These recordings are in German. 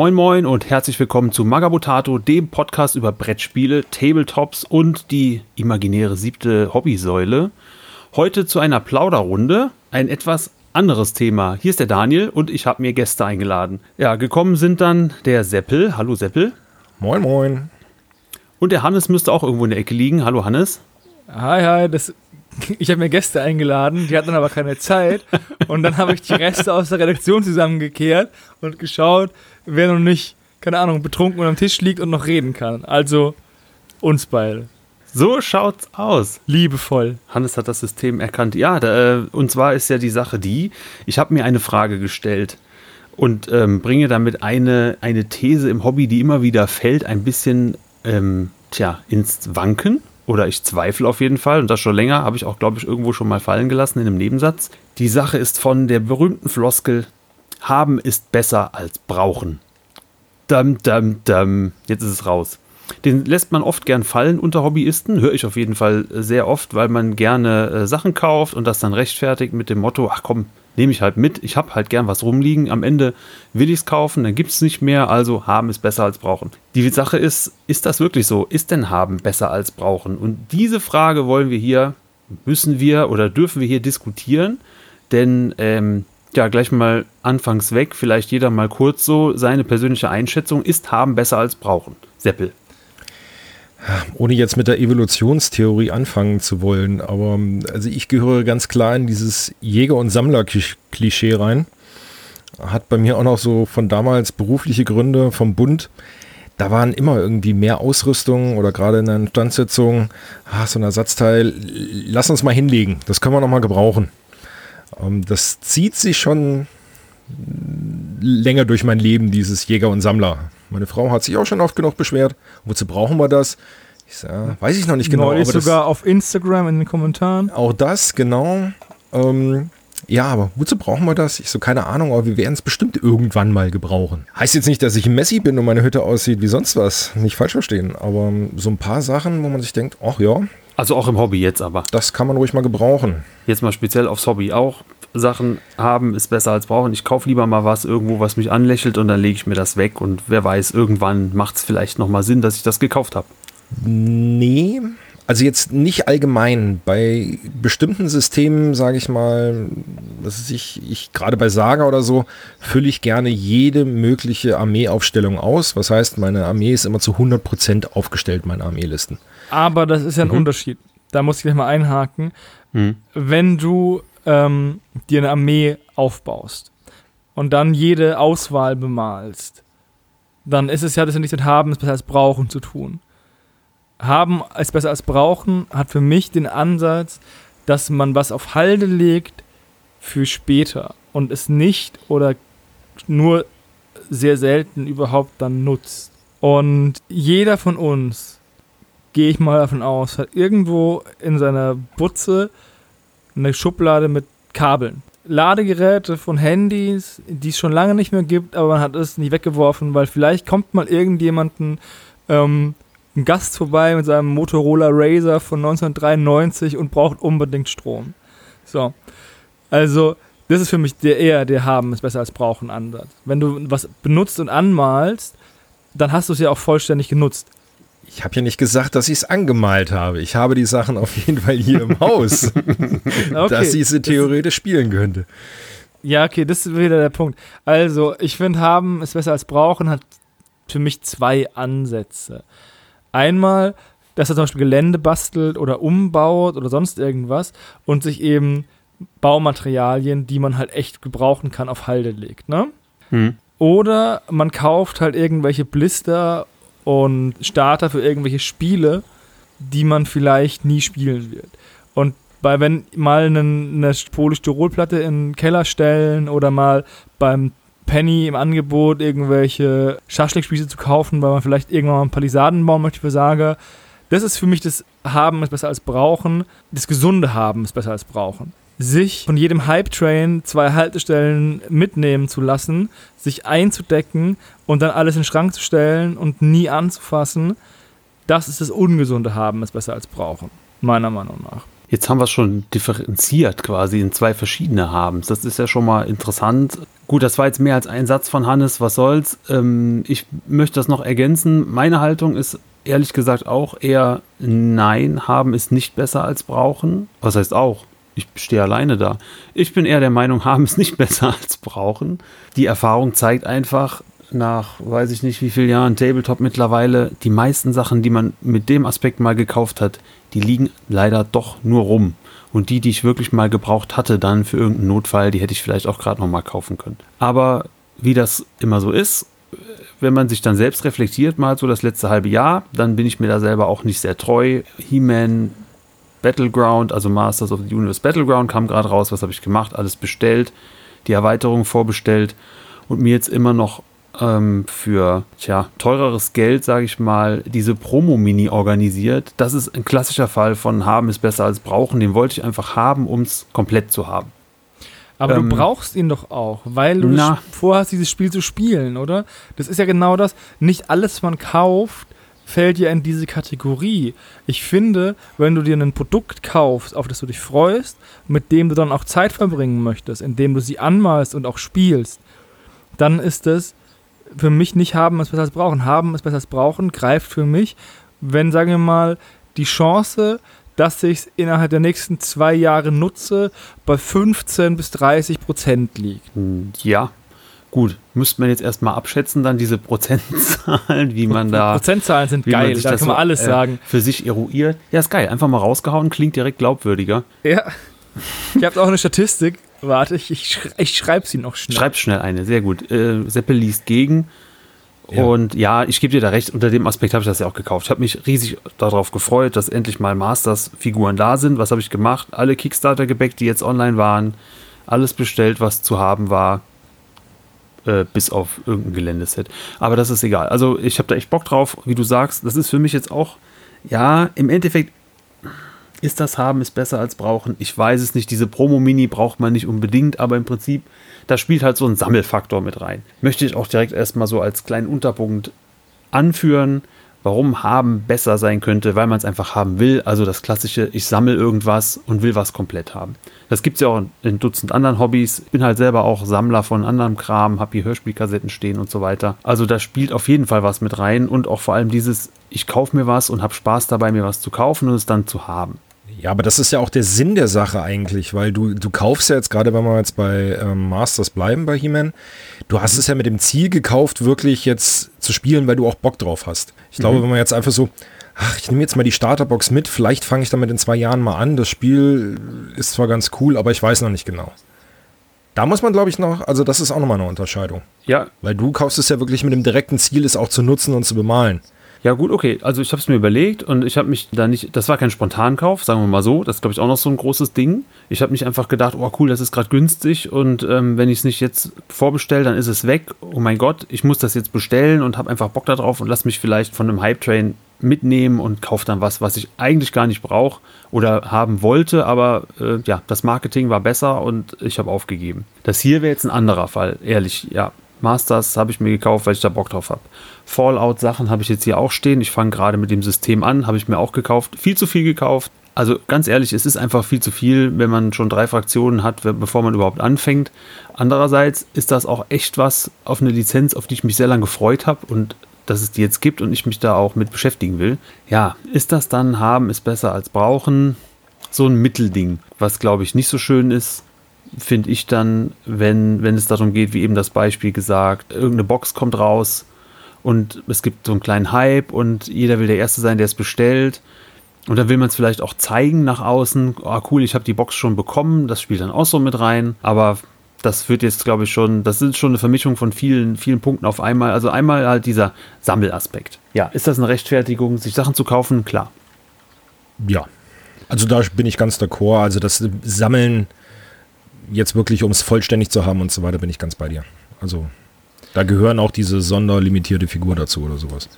Moin Moin und herzlich willkommen zu Magabotato, dem Podcast über Brettspiele, Tabletops und die imaginäre siebte Hobbysäule. Heute zu einer Plauderrunde, ein etwas anderes Thema. Hier ist der Daniel und ich habe mir Gäste eingeladen. Ja, gekommen sind dann der Seppel. Hallo Seppel. Moin Moin. Und der Hannes müsste auch irgendwo in der Ecke liegen. Hallo Hannes. Hi, hi, das, ich habe mir Gäste eingeladen, die hatten aber keine Zeit. Und dann habe ich die Reste aus der Redaktion zusammengekehrt und geschaut, wer noch nicht, keine Ahnung, betrunken am Tisch liegt und noch reden kann. Also uns beide. So schaut's aus. Liebevoll. Hannes hat das System erkannt. Ja, da, äh, und zwar ist ja die Sache die, ich habe mir eine Frage gestellt und ähm, bringe damit eine, eine These im Hobby, die immer wieder fällt, ein bisschen ähm, tja, ins Wanken. Oder ich zweifle auf jeden Fall, und das schon länger, habe ich auch, glaube ich, irgendwo schon mal fallen gelassen in einem Nebensatz. Die Sache ist von der berühmten Floskel, haben ist besser als brauchen. Dam, dam, dam. Jetzt ist es raus. Den lässt man oft gern fallen unter Hobbyisten, höre ich auf jeden Fall sehr oft, weil man gerne äh, Sachen kauft und das dann rechtfertigt mit dem Motto, ach komm, nehme ich halt mit, ich habe halt gern was rumliegen, am Ende will ich es kaufen, dann gibt es nicht mehr, also haben ist besser als brauchen. Die Sache ist, ist das wirklich so? Ist denn haben besser als brauchen? Und diese Frage wollen wir hier, müssen wir oder dürfen wir hier diskutieren, denn ähm, ja, gleich mal anfangs weg, vielleicht jeder mal kurz so seine persönliche Einschätzung, ist haben besser als brauchen. Seppel. Ohne jetzt mit der Evolutionstheorie anfangen zu wollen, aber also ich gehöre ganz klar in dieses Jäger- und Sammler-Klischee rein. Hat bei mir auch noch so von damals berufliche Gründe vom Bund. Da waren immer irgendwie mehr Ausrüstung oder gerade in der Standsetzung, ah, so ein Ersatzteil, lass uns mal hinlegen, das können wir noch mal gebrauchen. Ähm, das zieht sich schon länger durch mein Leben, dieses Jäger und Sammler. Meine Frau hat sich auch schon oft genug beschwert. Wozu brauchen wir das? Ich sage, weiß ich noch nicht genau. Neulich sogar auf Instagram in den Kommentaren. Auch das, genau. Ähm, ja, aber wozu brauchen wir das? Ich so, keine Ahnung, aber wir werden es bestimmt irgendwann mal gebrauchen. Heißt jetzt nicht, dass ich Messi bin und meine Hütte aussieht wie sonst was. Nicht falsch verstehen. Aber so ein paar Sachen, wo man sich denkt, ach ja. Also auch im Hobby jetzt aber. Das kann man ruhig mal gebrauchen. Jetzt mal speziell aufs Hobby auch. Sachen haben ist besser als brauchen. Ich kaufe lieber mal was irgendwo, was mich anlächelt und dann lege ich mir das weg und wer weiß, irgendwann macht es vielleicht nochmal Sinn, dass ich das gekauft habe. Nee, also jetzt nicht allgemein. Bei bestimmten Systemen, sage ich mal, was ist ich, ich gerade bei Saga oder so, fülle ich gerne jede mögliche Armeeaufstellung aus. Was heißt, meine Armee ist immer zu 100% aufgestellt, meine Armeelisten. Aber das ist ja ein mhm. Unterschied. Da muss ich gleich mal einhaken. Mhm. Wenn du ähm, dir eine Armee aufbaust und dann jede Auswahl bemalst, dann ist es ja das ja nicht mit haben, ist besser als brauchen zu tun. Haben ist besser als brauchen hat für mich den Ansatz, dass man was auf Halde legt für später und es nicht oder nur sehr selten überhaupt dann nutzt. Und jeder von uns, gehe ich mal davon aus, hat irgendwo in seiner Butze eine Schublade mit Kabeln. Ladegeräte von Handys, die es schon lange nicht mehr gibt, aber man hat es nicht weggeworfen, weil vielleicht kommt mal irgendjemanden ähm, ein Gast vorbei mit seinem Motorola Razer von 1993 und braucht unbedingt Strom. So. Also, das ist für mich der eher der haben ist besser als brauchen Ansatz. Wenn du was benutzt und anmalst, dann hast du es ja auch vollständig genutzt. Ich habe ja nicht gesagt, dass ich es angemalt habe. Ich habe die Sachen auf jeden Fall hier im Haus, okay. dass ich sie theoretisch spielen könnte. Ja, okay, das ist wieder der Punkt. Also, ich finde, haben ist besser als brauchen, hat für mich zwei Ansätze. Einmal, dass er zum Beispiel Gelände bastelt oder umbaut oder sonst irgendwas und sich eben Baumaterialien, die man halt echt gebrauchen kann, auf Halde legt, ne? Hm. Oder man kauft halt irgendwelche Blister und Starter für irgendwelche Spiele, die man vielleicht nie spielen wird. Und bei wenn mal eine, eine Polystyrolplatte in den Keller stellen oder mal beim Penny im Angebot irgendwelche Schaschlikspieße zu kaufen, weil man vielleicht irgendwann mal einen Palisaden bauen möchte für Saga. Das ist für mich das Haben ist besser als Brauchen. Das gesunde Haben ist besser als Brauchen sich von jedem Hype-Train zwei Haltestellen mitnehmen zu lassen, sich einzudecken und dann alles in den Schrank zu stellen und nie anzufassen, das ist das ungesunde Haben, ist besser als brauchen, meiner Meinung nach. Jetzt haben wir es schon differenziert quasi in zwei verschiedene Habens. Das ist ja schon mal interessant. Gut, das war jetzt mehr als ein Satz von Hannes, was soll's. Ähm, ich möchte das noch ergänzen. Meine Haltung ist ehrlich gesagt auch eher nein, haben ist nicht besser als brauchen. Was heißt auch? Ich stehe alleine da. Ich bin eher der Meinung, haben ist nicht besser als brauchen. Die Erfahrung zeigt einfach, nach weiß ich nicht wie vielen Jahren Tabletop mittlerweile, die meisten Sachen, die man mit dem Aspekt mal gekauft hat, die liegen leider doch nur rum. Und die, die ich wirklich mal gebraucht hatte, dann für irgendeinen Notfall, die hätte ich vielleicht auch gerade noch mal kaufen können. Aber wie das immer so ist, wenn man sich dann selbst reflektiert, mal so das letzte halbe Jahr, dann bin ich mir da selber auch nicht sehr treu. He-Man, Battleground, also Masters of the Universe Battleground kam gerade raus. Was habe ich gemacht? Alles bestellt, die Erweiterung vorbestellt und mir jetzt immer noch ähm, für tja, teureres Geld, sage ich mal, diese Promo-Mini organisiert. Das ist ein klassischer Fall von haben ist besser als brauchen. Den wollte ich einfach haben, um es komplett zu haben. Aber ähm, du brauchst ihn doch auch, weil du na, vorhast, dieses Spiel zu spielen, oder? Das ist ja genau das. Nicht alles, was man kauft, fällt ja in diese Kategorie. Ich finde, wenn du dir ein Produkt kaufst, auf das du dich freust, mit dem du dann auch Zeit verbringen möchtest, indem du sie anmalst und auch spielst, dann ist es für mich nicht haben ist besser als brauchen. Haben ist besser als brauchen greift für mich, wenn, sagen wir mal, die Chance, dass ich es innerhalb der nächsten zwei Jahre nutze, bei 15 bis 30 Prozent liegt. Ja, gut. Müsste man jetzt erstmal abschätzen, dann diese Prozentzahlen, wie man da. Prozentzahlen sind geil, da kann man so, alles äh, sagen. Für sich eruiert. Ja, ist geil. Einfach mal rausgehauen, klingt direkt glaubwürdiger. Ja. Ich habe auch eine Statistik. Warte, ich, ich, ich schreibe sie noch schnell. Schreib schnell eine, sehr gut. Äh, Seppel liest gegen. Ja. Und ja, ich gebe dir da recht, unter dem Aspekt habe ich das ja auch gekauft. Ich habe mich riesig darauf gefreut, dass endlich mal Masters-Figuren da sind. Was habe ich gemacht? Alle Kickstarter gebackt, die jetzt online waren. Alles bestellt, was zu haben war. Äh, bis auf irgendein Geländeset. Aber das ist egal. Also ich habe da echt Bock drauf, wie du sagst. Das ist für mich jetzt auch, ja, im Endeffekt ist das haben ist besser als brauchen? Ich weiß es nicht. Diese Promo-Mini braucht man nicht unbedingt, aber im Prinzip, da spielt halt so ein Sammelfaktor mit rein. Möchte ich auch direkt erstmal so als kleinen Unterpunkt anführen, warum haben besser sein könnte, weil man es einfach haben will. Also das klassische, ich sammle irgendwas und will was komplett haben. Das gibt es ja auch in Dutzend anderen Hobbys. Ich bin halt selber auch Sammler von anderem Kram, habe hier Hörspielkassetten stehen und so weiter. Also da spielt auf jeden Fall was mit rein und auch vor allem dieses, ich kaufe mir was und habe Spaß dabei, mir was zu kaufen und es dann zu haben. Ja, aber das ist ja auch der Sinn der Sache eigentlich, weil du, du kaufst ja jetzt gerade, wenn wir jetzt bei ähm, Masters bleiben bei He-Man, du hast es ja mit dem Ziel gekauft, wirklich jetzt zu spielen, weil du auch Bock drauf hast. Ich glaube, mhm. wenn man jetzt einfach so, ach, ich nehme jetzt mal die Starterbox mit, vielleicht fange ich damit in zwei Jahren mal an, das Spiel ist zwar ganz cool, aber ich weiß noch nicht genau. Da muss man, glaube ich, noch, also das ist auch nochmal eine Unterscheidung. Ja. Weil du kaufst es ja wirklich mit dem direkten Ziel, es auch zu nutzen und zu bemalen. Ja, gut, okay. Also ich habe es mir überlegt und ich habe mich da nicht, das war kein Spontankauf, sagen wir mal so. Das ist, glaube ich, auch noch so ein großes Ding. Ich habe mich einfach gedacht, oh cool, das ist gerade günstig und ähm, wenn ich es nicht jetzt vorbestelle, dann ist es weg. Oh mein Gott, ich muss das jetzt bestellen und habe einfach Bock darauf und lass mich vielleicht von einem Hype-Train mitnehmen und kaufe dann was, was ich eigentlich gar nicht brauche oder haben wollte, aber äh, ja, das Marketing war besser und ich habe aufgegeben. Das hier wäre jetzt ein anderer Fall, ehrlich, ja. Masters habe ich mir gekauft, weil ich da Bock drauf habe. Fallout-Sachen habe ich jetzt hier auch stehen. Ich fange gerade mit dem System an, habe ich mir auch gekauft. Viel zu viel gekauft. Also ganz ehrlich, es ist einfach viel zu viel, wenn man schon drei Fraktionen hat, bevor man überhaupt anfängt. Andererseits ist das auch echt was auf eine Lizenz, auf die ich mich sehr lange gefreut habe und dass es die jetzt gibt und ich mich da auch mit beschäftigen will. Ja, ist das dann haben ist besser als brauchen? So ein Mittelding, was glaube ich nicht so schön ist finde ich dann, wenn, wenn es darum geht, wie eben das Beispiel gesagt, irgendeine Box kommt raus und es gibt so einen kleinen Hype und jeder will der Erste sein, der es bestellt. Und dann will man es vielleicht auch zeigen nach außen. Ah, cool, ich habe die Box schon bekommen. Das spielt dann auch so mit rein. Aber das wird jetzt, glaube ich, schon, das ist schon eine Vermischung von vielen, vielen Punkten auf einmal. Also einmal halt dieser Sammelaspekt. Ja, ist das eine Rechtfertigung, sich Sachen zu kaufen? Klar. Ja. Also da bin ich ganz d'accord. Also das Sammeln jetzt wirklich, um es vollständig zu haben und so weiter, bin ich ganz bei dir. Also da gehören auch diese sonderlimitierte Figur dazu oder sowas.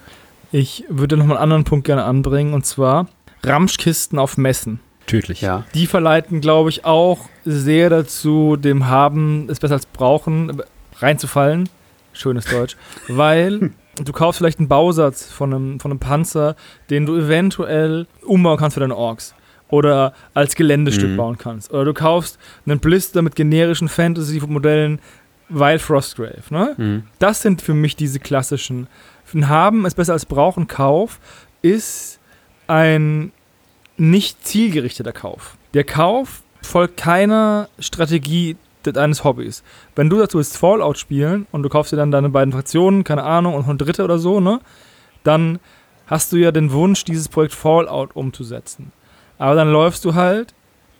Ich würde noch mal einen anderen Punkt gerne anbringen und zwar Ramschkisten auf Messen. Tödlich. Ja. Die verleiten, glaube ich, auch sehr dazu, dem Haben es besser als brauchen, reinzufallen. Schönes Deutsch. Weil du kaufst vielleicht einen Bausatz von einem, von einem Panzer, den du eventuell umbauen kannst für deine Orks. Oder als Geländestück Mhm. bauen kannst. Oder du kaufst einen Blister mit generischen Fantasy-Modellen Wild Frostgrave. Ne? Mhm. Das sind für mich diese klassischen. Ein Haben ist besser als Brauchen. Kauf ist ein nicht zielgerichteter Kauf. Der Kauf folgt keiner Strategie deines Hobbys. Wenn du dazu willst Fallout spielen und du kaufst dir dann deine beiden Fraktionen, keine Ahnung, und eine dritte oder so, ne, dann hast du ja den Wunsch, dieses Projekt Fallout umzusetzen. Aber dann läufst du halt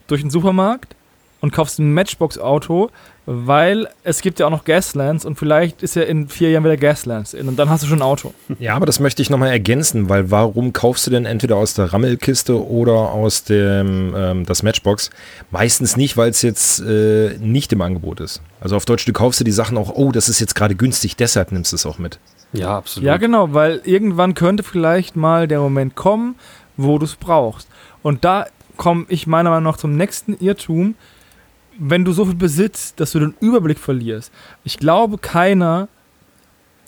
durch den Supermarkt und kaufst ein Matchbox-Auto, weil es gibt ja auch noch Gaslands und vielleicht ist ja in vier Jahren wieder Gaslands in und dann hast du schon ein Auto. Ja, aber das möchte ich nochmal ergänzen, weil warum kaufst du denn entweder aus der Rammelkiste oder aus dem ähm, das Matchbox? Meistens nicht, weil es jetzt äh, nicht im Angebot ist. Also auf Deutsch, du kaufst dir die Sachen auch, oh, das ist jetzt gerade günstig, deshalb nimmst du es auch mit. Ja, absolut. Ja, genau, weil irgendwann könnte vielleicht mal der Moment kommen, wo du es brauchst. Und da komme ich meiner Meinung nach zum nächsten Irrtum, wenn du so viel besitzt, dass du den Überblick verlierst. Ich glaube, keiner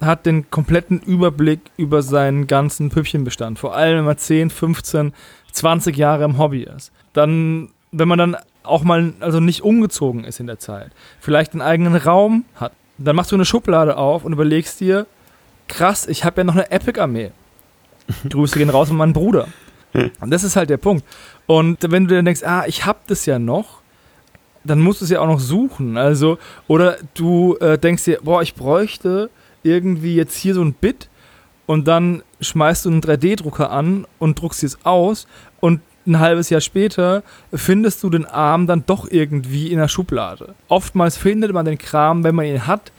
hat den kompletten Überblick über seinen ganzen Püppchenbestand. Vor allem, wenn man 10, 15, 20 Jahre im Hobby ist. Dann, wenn man dann auch mal also nicht umgezogen ist in der Zeit, vielleicht einen eigenen Raum hat, dann machst du eine Schublade auf und überlegst dir, krass, ich habe ja noch eine Epic-Armee. Grüße gehen raus an meinen Bruder. Und das ist halt der Punkt. Und wenn du dann denkst, ah, ich hab das ja noch, dann musst du es ja auch noch suchen. Also, oder du äh, denkst dir, boah, ich bräuchte irgendwie jetzt hier so ein Bit und dann schmeißt du einen 3D-Drucker an und druckst es aus und ein halbes Jahr später findest du den Arm dann doch irgendwie in der Schublade. Oftmals findet man den Kram, wenn man ihn hat,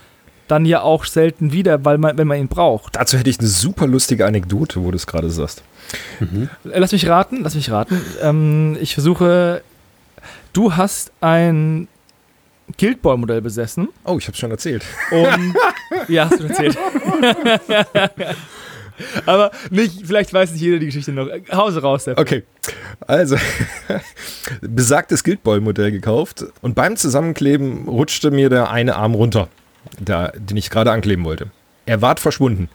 dann ja auch selten wieder, weil man, wenn man ihn braucht. Dazu hätte ich eine super lustige Anekdote, wo du es gerade sagst. Äh, Lass mich raten, lass mich raten. Ähm, ich versuche, du hast ein Guild Ball Modell besessen Oh, ich habe schon erzählt. und ja, hast du erzählt. Aber nicht, vielleicht weiß nicht jeder die Geschichte noch. Hause raus, Sepp. Okay, also besagtes Guildball-Modell gekauft und beim Zusammenkleben rutschte mir der eine Arm runter, der, den ich gerade ankleben wollte. Er ward verschwunden.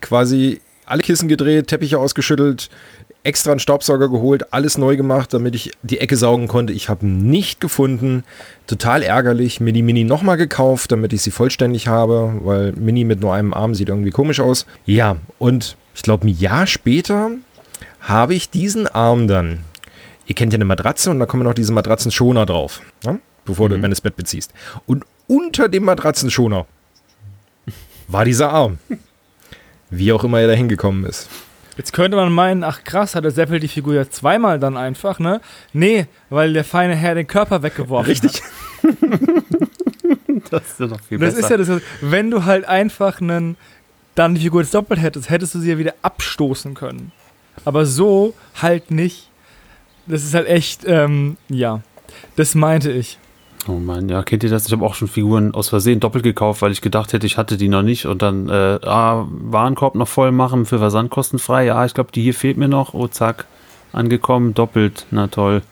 Quasi alle Kissen gedreht, Teppiche ausgeschüttelt, extra einen Staubsauger geholt, alles neu gemacht, damit ich die Ecke saugen konnte. Ich habe nicht gefunden. Total ärgerlich. Mir die Mini nochmal gekauft, damit ich sie vollständig habe, weil Mini mit nur einem Arm sieht irgendwie komisch aus. Ja, und ich glaube, ein Jahr später habe ich diesen Arm dann. Ihr kennt ja eine Matratze und da kommen noch diese Matratzenschoner drauf, ne? bevor du wenn du das Bett beziehst. Und unter dem Matratzenschoner war dieser Arm. Wie auch immer er da hingekommen ist. Jetzt könnte man meinen, ach krass, hat der Seppel die Figur ja zweimal dann einfach, ne? Nee, weil der feine Herr den Körper weggeworfen Richtig. Das ist ja noch viel Das besser. ist ja das, wenn du halt einfach einen, dann die Figur jetzt doppelt hättest, hättest du sie ja wieder abstoßen können. Aber so halt nicht. Das ist halt echt, ähm, ja. Das meinte ich. Oh Mann, ja, kennt ihr das? Ich habe auch schon Figuren aus Versehen doppelt gekauft, weil ich gedacht hätte, ich hatte die noch nicht und dann äh, ah, Warenkorb noch voll machen für Versand kostenfrei. Ja, ich glaube, die hier fehlt mir noch. Oh, zack, angekommen, doppelt. Na toll.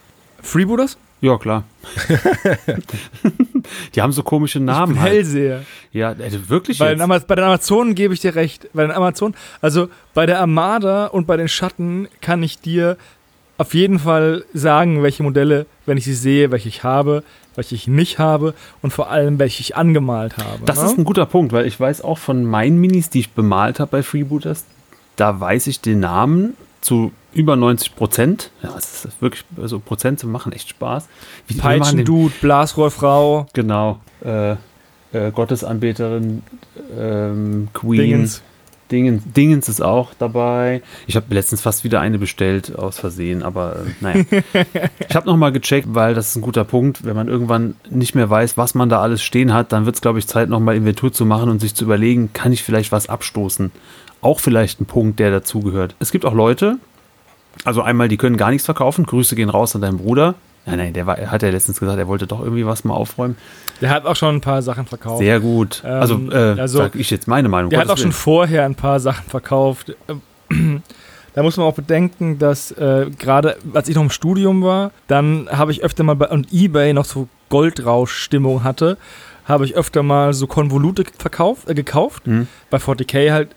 Freebooters? Ja, klar. die haben so komische Ich Namen bin halt. Hellseher. Ja, äh, wirklich Bei den, bei den Amazonen gebe ich dir recht. Bei den Amazonen, also bei der Armada und bei den Schatten kann ich dir auf jeden Fall sagen, welche Modelle, wenn ich sie sehe, welche ich habe, welche ich nicht habe und vor allem, welche ich angemalt habe. Das ne? ist ein guter Punkt, weil ich weiß auch von meinen Minis, die ich bemalt habe bei Freebooters, da weiß ich den Namen zu über 90 Prozent. Ja, es ist wirklich, also Prozente machen echt Spaß. Wie, den- Peitschendude, Blasrohrfrau, Genau. Äh, äh, Gottesanbeterin, ähm, Queen. Dingens. Dingens. Dingens ist auch dabei. Ich habe letztens fast wieder eine bestellt, aus Versehen, aber äh, naja. ich habe nochmal gecheckt, weil das ist ein guter Punkt. Wenn man irgendwann nicht mehr weiß, was man da alles stehen hat, dann wird es, glaube ich, Zeit, nochmal Inventur zu machen und sich zu überlegen, kann ich vielleicht was abstoßen? Auch vielleicht ein Punkt, der dazugehört. Es gibt auch Leute, also einmal, die können gar nichts verkaufen. Grüße gehen raus an deinen Bruder. Nein, nein, der war, er hat ja letztens gesagt, er wollte doch irgendwie was mal aufräumen. Der hat auch schon ein paar Sachen verkauft. Sehr gut. Ähm, also, äh, also, sag ich jetzt meine Meinung. Der hat auch Gottes schon Willen. vorher ein paar Sachen verkauft. Ähm, Da muss man auch bedenken, dass äh, gerade als ich noch im Studium war, dann habe ich öfter mal bei und eBay noch so Goldrausch-Stimmung hatte, habe ich öfter mal so Konvolute verkauft, äh, gekauft. Hm. Bei 40k halt,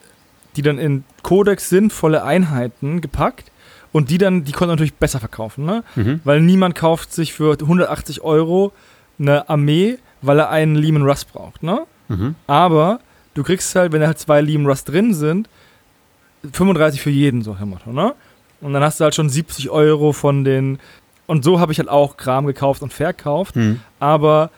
die dann in Codex sinnvolle Einheiten gepackt und die dann, die konnten natürlich besser verkaufen, ne? Mhm. Weil niemand kauft sich für 180 Euro eine Armee, weil er einen Lehman Russ braucht, ne? Mhm. Aber du kriegst halt, wenn da halt zwei Lehman Russ drin sind, 35 für jeden, so Herr Motto, ne? Und dann hast du halt schon 70 Euro von den. Und so habe ich halt auch Kram gekauft und verkauft. Mhm. Aber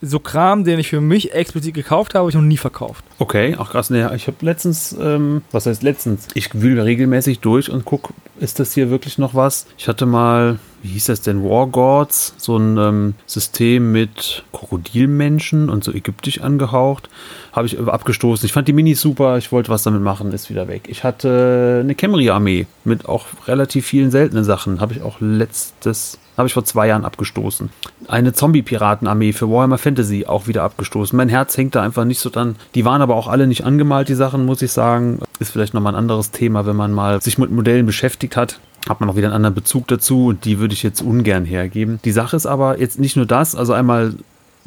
so Kram, den ich für mich explizit gekauft habe, habe ich noch nie verkauft. Okay, auch krass. Ne, ich habe letztens, ähm, was heißt letztens? Ich wühle regelmäßig durch und guck, ist das hier wirklich noch was? Ich hatte mal, wie hieß das denn, War Gods, so ein ähm, System mit Krokodilmenschen und so ägyptisch angehaucht. Habe ich abgestoßen. Ich fand die Minis super, ich wollte was damit machen, ist wieder weg. Ich hatte eine Camry-Armee mit auch relativ vielen seltenen Sachen. Habe ich auch letztes, habe ich vor zwei Jahren abgestoßen. Eine Zombie-Piraten-Armee für Warhammer Fantasy auch wieder abgestoßen. Mein Herz hängt da einfach nicht so dran. Die waren aber auch alle nicht angemalt, die Sachen, muss ich sagen. Ist vielleicht nochmal ein anderes Thema, wenn man mal sich mit Modellen beschäftigt hat. Hat man auch wieder einen anderen Bezug dazu und die würde ich jetzt ungern hergeben. Die Sache ist aber jetzt nicht nur das, also einmal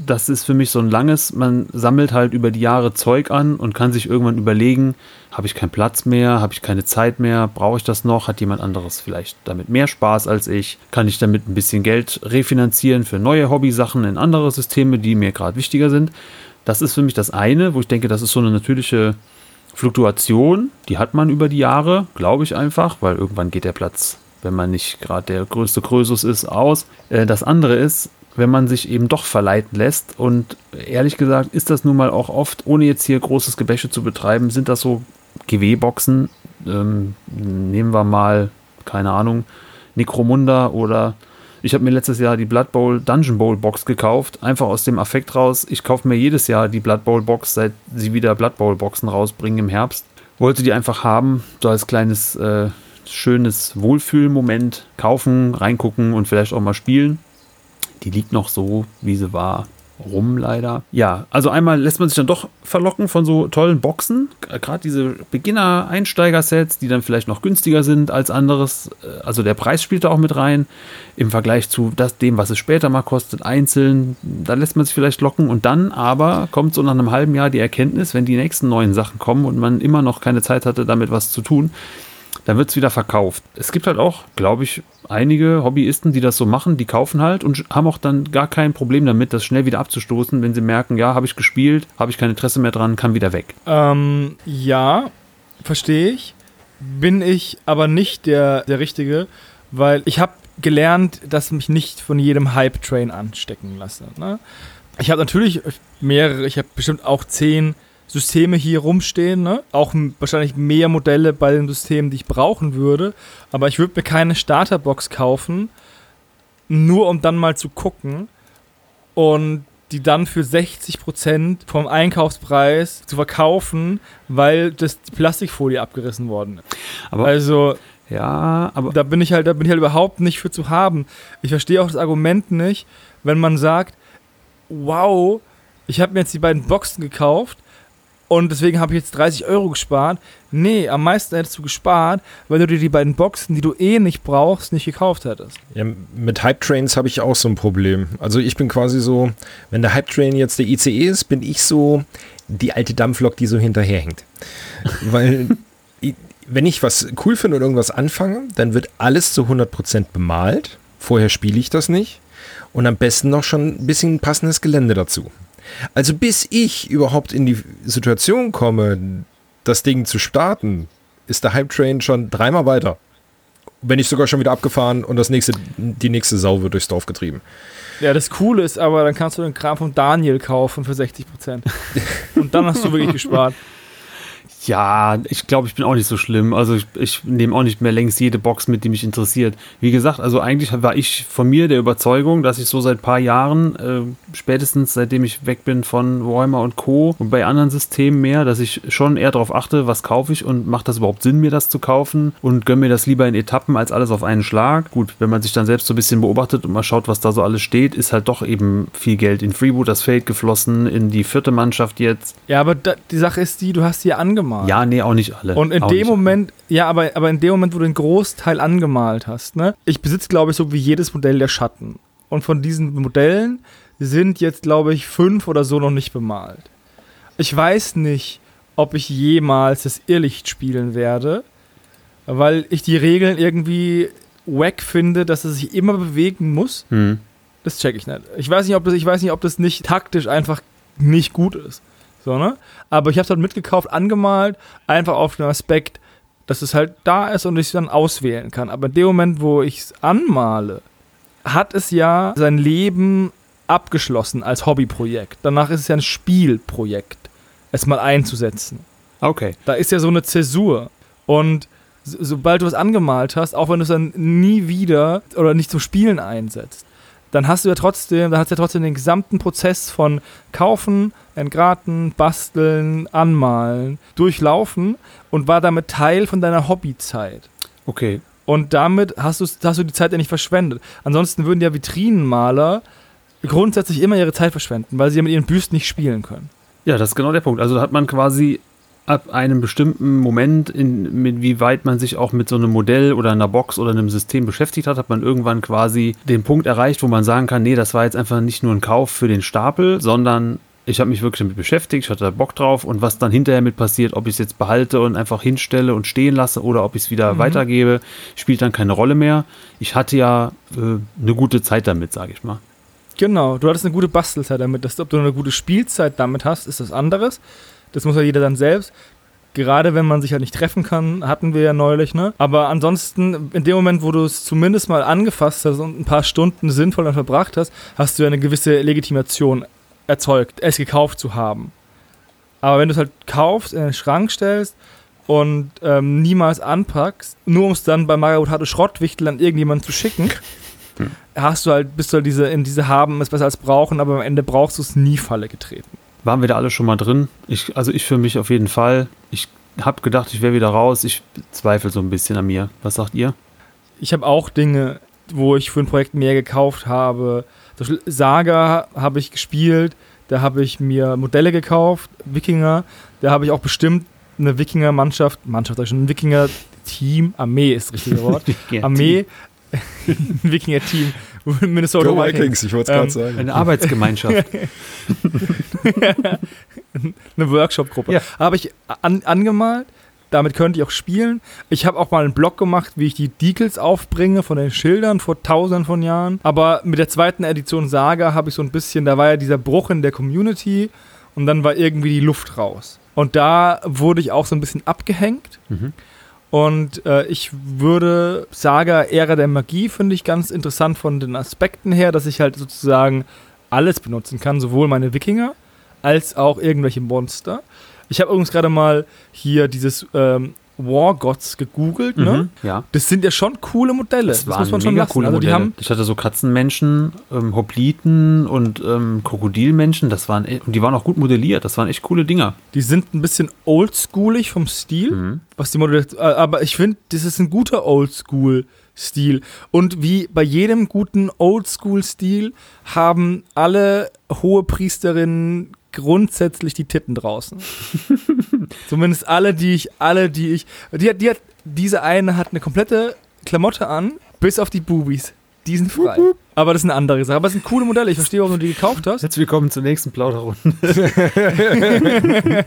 das ist für mich so ein langes, man sammelt halt über die Jahre Zeug an und kann sich irgendwann überlegen, habe ich keinen Platz mehr, habe ich keine Zeit mehr, brauche ich das noch, hat jemand anderes vielleicht damit mehr Spaß als ich, kann ich damit ein bisschen Geld refinanzieren für neue Hobbysachen in andere Systeme, die mir gerade wichtiger sind. Das ist für mich das eine, wo ich denke, das ist so eine natürliche Fluktuation, die hat man über die Jahre, glaube ich einfach, weil irgendwann geht der Platz, wenn man nicht gerade der größte Krösus ist, aus. Äh, Das andere ist, wenn man sich eben doch verleiten lässt. Und ehrlich gesagt ist das nun mal auch oft, ohne jetzt hier großes Gebäsche zu betreiben, sind das so GW-Boxen. Ähm, nehmen wir mal, keine Ahnung, Necromunda oder ich habe mir letztes Jahr die Blood Bowl Dungeon Bowl Box gekauft, einfach aus dem Affekt raus. Ich kaufe mir jedes Jahr die Blood Bowl Box, seit sie wieder Blood Bowl Boxen rausbringen im Herbst. Wollte die einfach haben, so als kleines äh, schönes Wohlfühlmoment kaufen, reingucken und vielleicht auch mal spielen. Die liegt noch so, wie sie war, rum leider. Ja, also einmal lässt man sich dann doch verlocken von so tollen Boxen. Gerade diese Beginner-Einsteiger-Sets, die dann vielleicht noch günstiger sind als anderes. Äh, Also der Preis spielt da auch mit rein. Im Vergleich zu das, dem, was es später mal kostet, einzeln. Da lässt man sich vielleicht locken. Und dann aber kommt so nach einem halben Jahr die Erkenntnis, wenn die nächsten neuen Sachen kommen und man immer noch keine Zeit hatte, damit was zu tun, dann wird es wieder verkauft. Es gibt halt auch, glaube ich, einige Hobbyisten, die das so machen, die kaufen halt und haben auch dann gar kein Problem damit, das schnell wieder abzustoßen, wenn sie merken, ja, habe ich gespielt, habe ich kein Interesse mehr dran, kann wieder weg. Ähm, ja, verstehe ich. Bin ich aber nicht der, der Richtige, weil ich habe gelernt, dass mich nicht von jedem Hype-Train anstecken lasse. Ne? Ich habe natürlich mehrere, ich habe bestimmt auch zehn Systeme hier rumstehen, ne? auch wahrscheinlich mehr Modelle bei den Systemen, die ich brauchen würde, aber ich würde mir keine Starterbox kaufen, nur um dann mal zu gucken und die dann für 60% vom Einkaufspreis zu verkaufen, weil das die Plastikfolie abgerissen worden ist. Aber Also ja, aber da bin ich halt, da bin ich halt überhaupt nicht für zu haben. Ich verstehe auch das Argument nicht, wenn man sagt, wow, ich habe mir jetzt die beiden Boxen gekauft und deswegen habe ich jetzt 30 Euro gespart. Nee, am meisten hättest du gespart, weil du dir die beiden Boxen, die du eh nicht brauchst, nicht gekauft hättest. Ja, mit Hype Trains habe ich auch so ein Problem. Also ich bin quasi so, wenn der Hype Train jetzt der ICE ist, bin ich so die alte Dampflok, die so hinterherhängt. Weil wenn ich was cool finde und irgendwas anfange, dann wird alles zu 100% bemalt. Vorher spiele ich das nicht. Und am besten noch schon ein bisschen passendes Gelände dazu. Also bis ich überhaupt in die Situation komme, das Ding zu starten, ist der Hype Train schon dreimal weiter. Wenn nicht sogar schon wieder abgefahren und das nächste, die nächste Sau wird durchs Dorf getrieben. Ja, das Coole ist aber, dann kannst du den Kram von Daniel kaufen für 60%. und dann hast du wirklich gespart. Ja, ich glaube, ich bin auch nicht so schlimm. Also ich, ich nehme auch nicht mehr längst jede Box mit, die mich interessiert. Wie gesagt, also eigentlich war ich von mir der Überzeugung, dass ich so seit paar Jahren, äh, spätestens seitdem ich weg bin von Warhammer und Co. und bei anderen Systemen mehr, dass ich schon eher darauf achte, was kaufe ich und macht das überhaupt Sinn, mir das zu kaufen und gönne mir das lieber in Etappen als alles auf einen Schlag. Gut, wenn man sich dann selbst so ein bisschen beobachtet und mal schaut, was da so alles steht, ist halt doch eben viel Geld in Freebooters Fate geflossen, in die vierte Mannschaft jetzt. Ja, aber da, die Sache ist die, du hast die angemalt. Ja, nee, auch nicht alle. Und in auch dem Moment, ja, aber, aber in dem Moment, wo du den Großteil angemalt hast, ne? Ich besitze, glaube ich, so wie jedes Modell der Schatten. Und von diesen Modellen sind jetzt, glaube ich, fünf oder so noch nicht bemalt. Ich weiß nicht, ob ich jemals das Irrlicht spielen werde. weil ich die Regeln irgendwie wack finde, dass es sich immer bewegen muss. Hm. Das check ich nicht. Ich weiß nicht, ob das, ich weiß nicht, ob das nicht taktisch einfach nicht gut ist. So, ne? Aber ich habe es halt mitgekauft, angemalt, einfach auf den Aspekt, dass es halt da ist und ich es dann auswählen kann. Aber in dem Moment, wo ich es anmale, hat es ja sein Leben abgeschlossen als Hobbyprojekt. Danach ist es ja ein Spielprojekt, es mal einzusetzen. Okay. Da ist ja so eine Zäsur. Und so, sobald du es angemalt hast, auch wenn du es dann nie wieder oder nicht zum Spielen einsetzt, dann hast du ja trotzdem, dann hast du ja trotzdem den gesamten Prozess von kaufen, entgraten, basteln, anmalen, durchlaufen und war damit Teil von deiner Hobbyzeit. Okay. Und damit hast du, hast du die Zeit ja nicht verschwendet. Ansonsten würden ja Vitrinenmaler grundsätzlich immer ihre Zeit verschwenden, weil sie ja mit ihren Büsten nicht spielen können. Ja, das ist genau der Punkt. Also da hat man quasi ab einem bestimmten Moment, in, mit wie weit man sich auch mit so einem Modell oder einer Box oder einem System beschäftigt hat, hat man irgendwann quasi den Punkt erreicht, wo man sagen kann, nee, das war jetzt einfach nicht nur ein Kauf für den Stapel, sondern ich habe mich wirklich damit beschäftigt, ich hatte da Bock drauf und was dann hinterher mit passiert, ob ich es jetzt behalte und einfach hinstelle und stehen lasse oder ob ich es wieder Mhm. weitergebe, spielt dann keine Rolle mehr. Ich hatte ja äh, eine gute Zeit damit, sage ich mal. Genau, du hattest eine gute Bastelzeit damit. Das, ob du eine gute Spielzeit damit hast, ist was anderes. Das muss ja jeder dann selbst. Gerade wenn man sich halt nicht treffen kann, hatten wir ja neulich, ne? Aber ansonsten, in dem Moment, wo du es zumindest mal angefasst hast und ein paar Stunden sinnvoll dann verbracht hast, hast du ja eine gewisse Legitimation erzeugt, es gekauft zu haben. Aber wenn du es halt kaufst, in den Schrank stellst und ähm, niemals anpackst, nur um es dann bei Mario Harte Schrottwichtel an irgendjemanden zu schicken, hast du halt, bist du halt diese, in diese Haben ist besser als brauchen, aber am Ende brauchst du es nie Falle getreten. Waren wir da alle schon mal drin? Ich, also ich für mich auf jeden Fall. Ich habe gedacht, ich wäre wieder raus. Ich zweifle so ein bisschen an mir. Was sagt ihr? Ich habe auch Dinge, wo ich für ein Projekt mehr gekauft habe. Zum Beispiel Saga habe ich gespielt, da habe ich mir Modelle gekauft, Wikinger, da habe ich auch bestimmt eine Wikinger-Mannschaft, Mannschaft, sag ich schon, ein Wikinger-Team, Armee ist das richtige Wort, Armee, ein Wikinger-Team, Minnesota Go Vikings. Vikings, ich wollte es Ähm, gerade sagen. Eine Arbeitsgemeinschaft. eine Workshop-Gruppe. Ja. Habe ich an, angemalt. Damit könnte ich auch spielen. Ich habe auch mal einen Blog gemacht, wie ich die Decals aufbringe von den Schildern vor tausenden von Jahren. Aber mit der zweiten Edition Saga habe ich so ein bisschen, da war ja dieser Bruch in der Community und dann war irgendwie die Luft raus. Und da wurde ich auch so ein bisschen abgehängt. Mhm. Und äh, ich würde Saga Ära der Magie finde ich ganz interessant von den Aspekten her, dass ich halt sozusagen alles benutzen kann, sowohl meine Wikinger als auch irgendwelche Monster. Ich habe übrigens gerade mal hier dieses ähm, War Gods gegoogelt, ne? Mhm. Ja. Das sind ja schon coole Modelle. Das, waren muss man schon lassen. coole also die Modelle. haben ich hatte so Katzenmenschen, ähm, Hopliten und ähm, Krokodilmenschen. Das waren e- und die waren auch gut modelliert. Das waren echt coole Dinger. Die sind ein bisschen oldschoolig vom Stil, Mhm. was die Modelle, äh, aber ich finde, das ist ein guter Oldschool-Stil. Und wie bei jedem guten Oldschool-Stil haben alle hohe Priesterinnen grundsätzlich die Titten draußen. Zumindest alle, die ich, alle, die ich, die hat, die hat, diese eine hat eine komplette Klamotte an, bis auf die Bubis. Die sind frei. Aber das ist eine andere Sache. Aber es sind coole Modelle. Ich verstehe, warum du die gekauft hast. Herzlich willkommen zur nächsten Plauderrunde.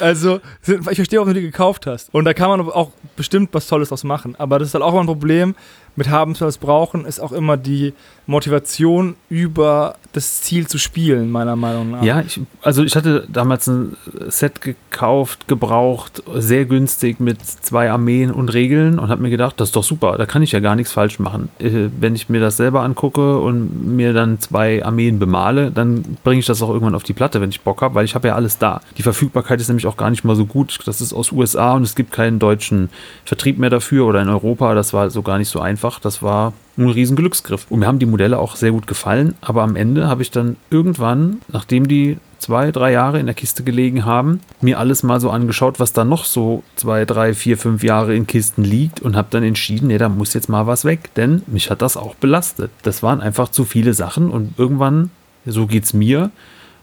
Also, ich verstehe, warum du die gekauft hast. Und da kann man auch bestimmt was Tolles draus machen. Aber das ist halt auch immer ein Problem mit haben zu was brauchen, ist auch immer die Motivation über das Ziel zu spielen, meiner Meinung nach. Ja, ich, also ich hatte damals ein Set gekauft, gebraucht, sehr günstig mit zwei Armeen und Regeln und habe mir gedacht, das ist doch super, da kann ich ja gar nichts falsch machen. Äh, Wenn ich mir das selber angucke und mir dann zwei Armeen bemale, dann bringe ich das auch irgendwann auf die Platte, wenn ich Bock habe, weil ich habe ja alles da. Die Verfügbarkeit ist nämlich auch gar nicht mal so gut. Das ist aus USA und es gibt keinen deutschen Vertrieb mehr dafür oder in Europa. Das war so gar nicht so einfach. Das war ein riesen Glücksgriff. Und mir haben die Modelle auch sehr gut gefallen, aber am Ende habe ich dann irgendwann, nachdem die zwei, drei Jahre in der Kiste gelegen haben, mir alles mal so angeschaut, was da noch so zwei, drei, vier, fünf Jahre in Kisten liegt und habe dann entschieden, nee, da muss jetzt mal was weg, denn mich hat das auch belastet. Das waren einfach zu viele Sachen und irgendwann, so geht's mir,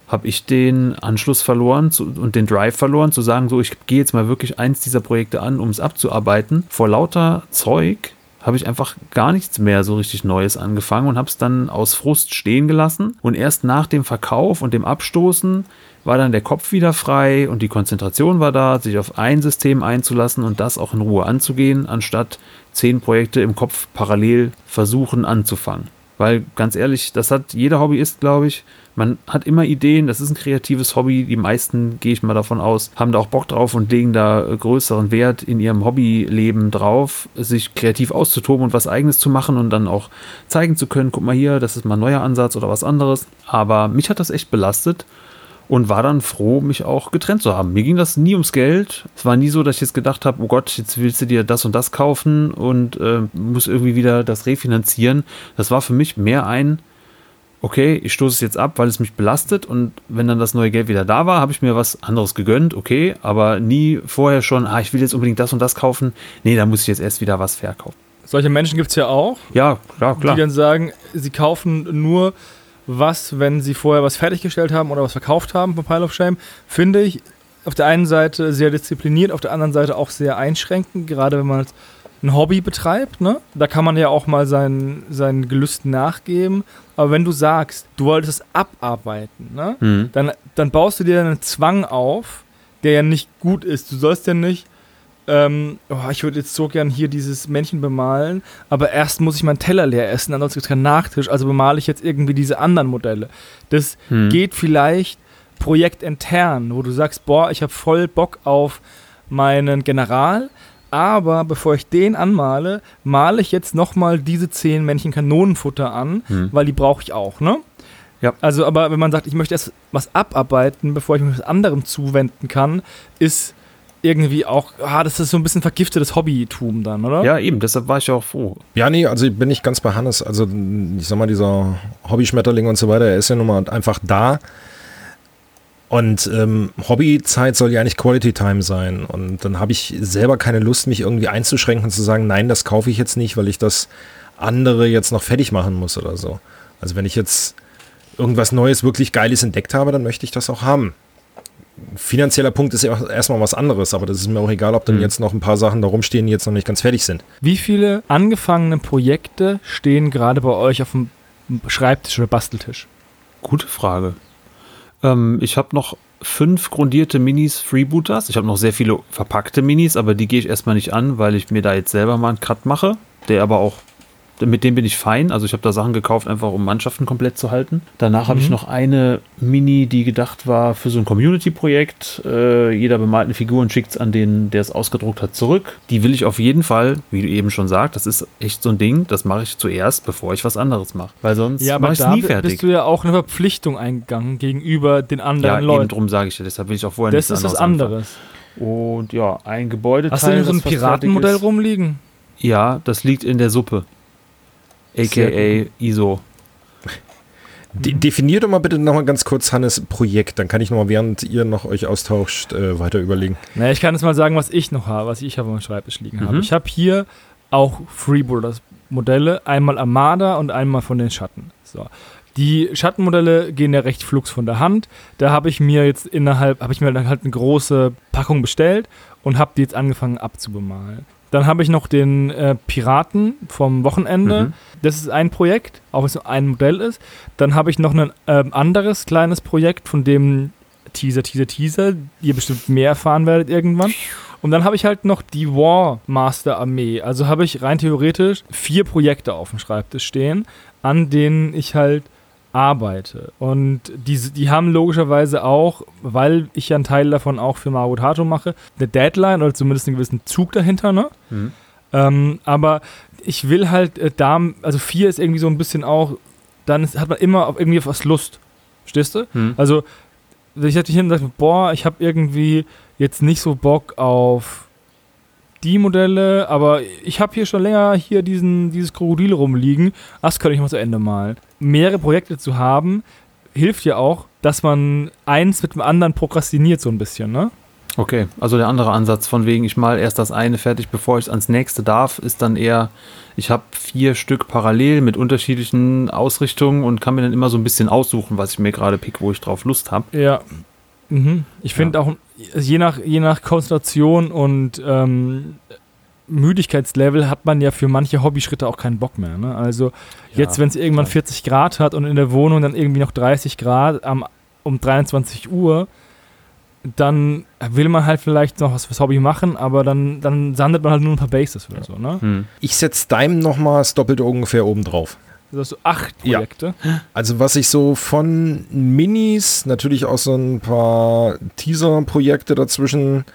habe ich den Anschluss verloren zu, und den Drive verloren, zu sagen, so, ich gehe jetzt mal wirklich eins dieser Projekte an, um es abzuarbeiten. Vor lauter Zeug habe ich einfach gar nichts mehr so richtig Neues angefangen und habe es dann aus Frust stehen gelassen. Und erst nach dem Verkauf und dem Abstoßen war dann der Kopf wieder frei und die Konzentration war da, sich auf ein System einzulassen und das auch in Ruhe anzugehen, anstatt zehn Projekte im Kopf parallel versuchen anzufangen. Weil ganz ehrlich, das hat jeder Hobbyist, glaube ich. Man hat immer Ideen, das ist ein kreatives Hobby. Die meisten, gehe ich mal davon aus, haben da auch Bock drauf und legen da größeren Wert in ihrem Hobbyleben drauf, sich kreativ auszutoben und was eigenes zu machen und dann auch zeigen zu können, guck mal hier, das ist mal ein neuer Ansatz oder was anderes. Aber mich hat das echt belastet und war dann froh, mich auch getrennt zu haben. Mir ging das nie ums Geld. Es war nie so, dass ich jetzt gedacht habe, oh Gott, jetzt willst du dir das und das kaufen und äh, muss irgendwie wieder das refinanzieren. Das war für mich mehr ein, okay, ich stoße es jetzt ab, weil es mich belastet und wenn dann das neue Geld wieder da war, habe ich mir was anderes gegönnt, okay, aber nie vorher schon, ah, ich will jetzt unbedingt das und das kaufen. Nee, da muss ich jetzt erst wieder was verkaufen. Solche Menschen gibt es ja auch. Ja, klar, klar. Die dann sagen, sie kaufen nur was, wenn sie vorher was fertiggestellt haben oder was verkauft haben von Pile of Shame, finde ich auf der einen Seite sehr diszipliniert, auf der anderen Seite auch sehr einschränkend, gerade wenn man ein Hobby betreibt, ne? Da kann man ja auch mal seinen, seinen Gelüsten nachgeben. Aber wenn du sagst, du wolltest es abarbeiten, ne? Mhm. Dann, dann baust du dir einen Zwang auf, der ja nicht gut ist. Du sollst ja nicht ähm, oh, ich würde jetzt so gern hier dieses Männchen bemalen, aber erst muss ich meinen Teller leer essen, ansonsten gibt es keinen Nachtisch, also bemale ich jetzt irgendwie diese anderen Modelle. Das hm. geht vielleicht projektintern, wo du sagst, boah, ich habe voll Bock auf meinen General, aber bevor ich den anmale, male ich jetzt nochmal diese zehn Männchen Kanonenfutter an, hm. weil die brauche ich auch, ne? Ja. Also, aber wenn man sagt, ich möchte erst was abarbeiten, bevor ich mich was anderem zuwenden kann, ist irgendwie auch, ah, das ist so ein bisschen vergiftetes Hobbytum dann, oder? Ja, eben, deshalb war ich auch froh. Ja, nee, also bin ich ganz bei Hannes. Also, ich sag mal, dieser Hobbyschmetterling und so weiter, er ist ja nun mal einfach da. Und ähm, Hobbyzeit soll ja eigentlich Quality Time sein. Und dann habe ich selber keine Lust, mich irgendwie einzuschränken und zu sagen, nein, das kaufe ich jetzt nicht, weil ich das andere jetzt noch fertig machen muss oder so. Also wenn ich jetzt irgendwas Neues, wirklich Geiles entdeckt habe, dann möchte ich das auch haben finanzieller Punkt ist ja erstmal was anderes, aber das ist mir auch egal, ob dann mhm. jetzt noch ein paar Sachen da rumstehen, die jetzt noch nicht ganz fertig sind. Wie viele angefangene Projekte stehen gerade bei euch auf dem Schreibtisch oder Basteltisch? Gute Frage. Ähm, ich habe noch fünf grundierte Minis Freebooters. Ich habe noch sehr viele verpackte Minis, aber die gehe ich erstmal nicht an, weil ich mir da jetzt selber mal einen Cut mache, der aber auch mit dem bin ich fein. Also ich habe da Sachen gekauft, einfach um Mannschaften komplett zu halten. Danach mhm. habe ich noch eine Mini, die gedacht war für so ein Community-Projekt. Äh, jeder bemalt eine Figur und schickt es an den, der es ausgedruckt hat, zurück. Die will ich auf jeden Fall, wie du eben schon sagst, das ist echt so ein Ding, das mache ich zuerst, bevor ich was anderes mache. Weil sonst ja, mache ich es nie fertig. bist du ja auch eine Verpflichtung eingegangen gegenüber den anderen ja, Leuten. Ja, darum sage ich ja, deshalb will ich auch vorher das nichts anderes Das ist was anderes. Und ja, ein Gebäude. Hast du denn so ein Piratenmodell rumliegen? Ja, das liegt in der Suppe aka ISO. De definiert doch mal bitte nochmal ganz kurz Hannes Projekt, dann kann ich nochmal, während ihr noch euch austauscht, äh, weiter überlegen. Na, ich kann jetzt mal sagen, was ich noch habe, was ich auf meinem Schreibtisch liegen mhm. habe. Ich habe hier auch Freebooters Modelle, einmal Armada und einmal von den Schatten. So. Die Schattenmodelle gehen ja recht flugs von der Hand. Da habe ich mir jetzt innerhalb, habe ich mir dann halt eine große Packung bestellt und habe die jetzt angefangen abzubemalen. Dann habe ich noch den äh, Piraten vom Wochenende. Mhm. Das ist ein Projekt, auch wenn es nur ein Modell ist. Dann habe ich noch ein äh, anderes kleines Projekt, von dem Teaser, Teaser, Teaser, ihr bestimmt mehr erfahren werdet irgendwann. Und dann habe ich halt noch die War Master Armee. Also habe ich rein theoretisch vier Projekte auf dem Schreibtisch stehen, an denen ich halt arbeite. Und die, die haben logischerweise auch, weil ich ja einen Teil davon auch für Mario Tato mache, eine Deadline oder zumindest einen gewissen Zug dahinter, ne? Mhm. Ähm, aber ich will halt äh, da, also vier ist irgendwie so ein bisschen auch, dann ist, hat man immer auf irgendwie was Lust. Verstehst du? Mhm. Also, ich hätte hin und gesagt, boah, ich habe irgendwie jetzt nicht so Bock auf die Modelle, aber ich habe hier schon länger hier diesen, dieses Krokodil rumliegen. Das könnte ich mal zu Ende malen. Mehrere Projekte zu haben, hilft ja auch, dass man eins mit dem anderen prokrastiniert so ein bisschen, ne? Okay, also der andere Ansatz von wegen, ich mal erst das eine fertig, bevor ich ans nächste darf, ist dann eher, ich habe vier Stück parallel mit unterschiedlichen Ausrichtungen und kann mir dann immer so ein bisschen aussuchen, was ich mir gerade pick, wo ich drauf Lust habe. Ja. Mhm. Ich finde ja. auch, je nach, je nach Konstellation und ähm, Müdigkeitslevel hat man ja für manche Hobbyschritte auch keinen Bock mehr. Ne? Also Ja, jetzt, wenn es irgendwann total. 40 Grad hat und in der Wohnung dann irgendwie noch 30 Grad am, um 23 Uhr, dann will man halt vielleicht noch was fürs Hobby machen, aber dann, dann sandet man halt nur ein paar Bases oder so. Ne? Hm. Ich setze Dime noch das Doppelte ungefähr oben drauf. Das hast du acht Ja. Projekte. Also was ich so von Minis, natürlich auch so ein paar Teaser-Projekte dazwischen,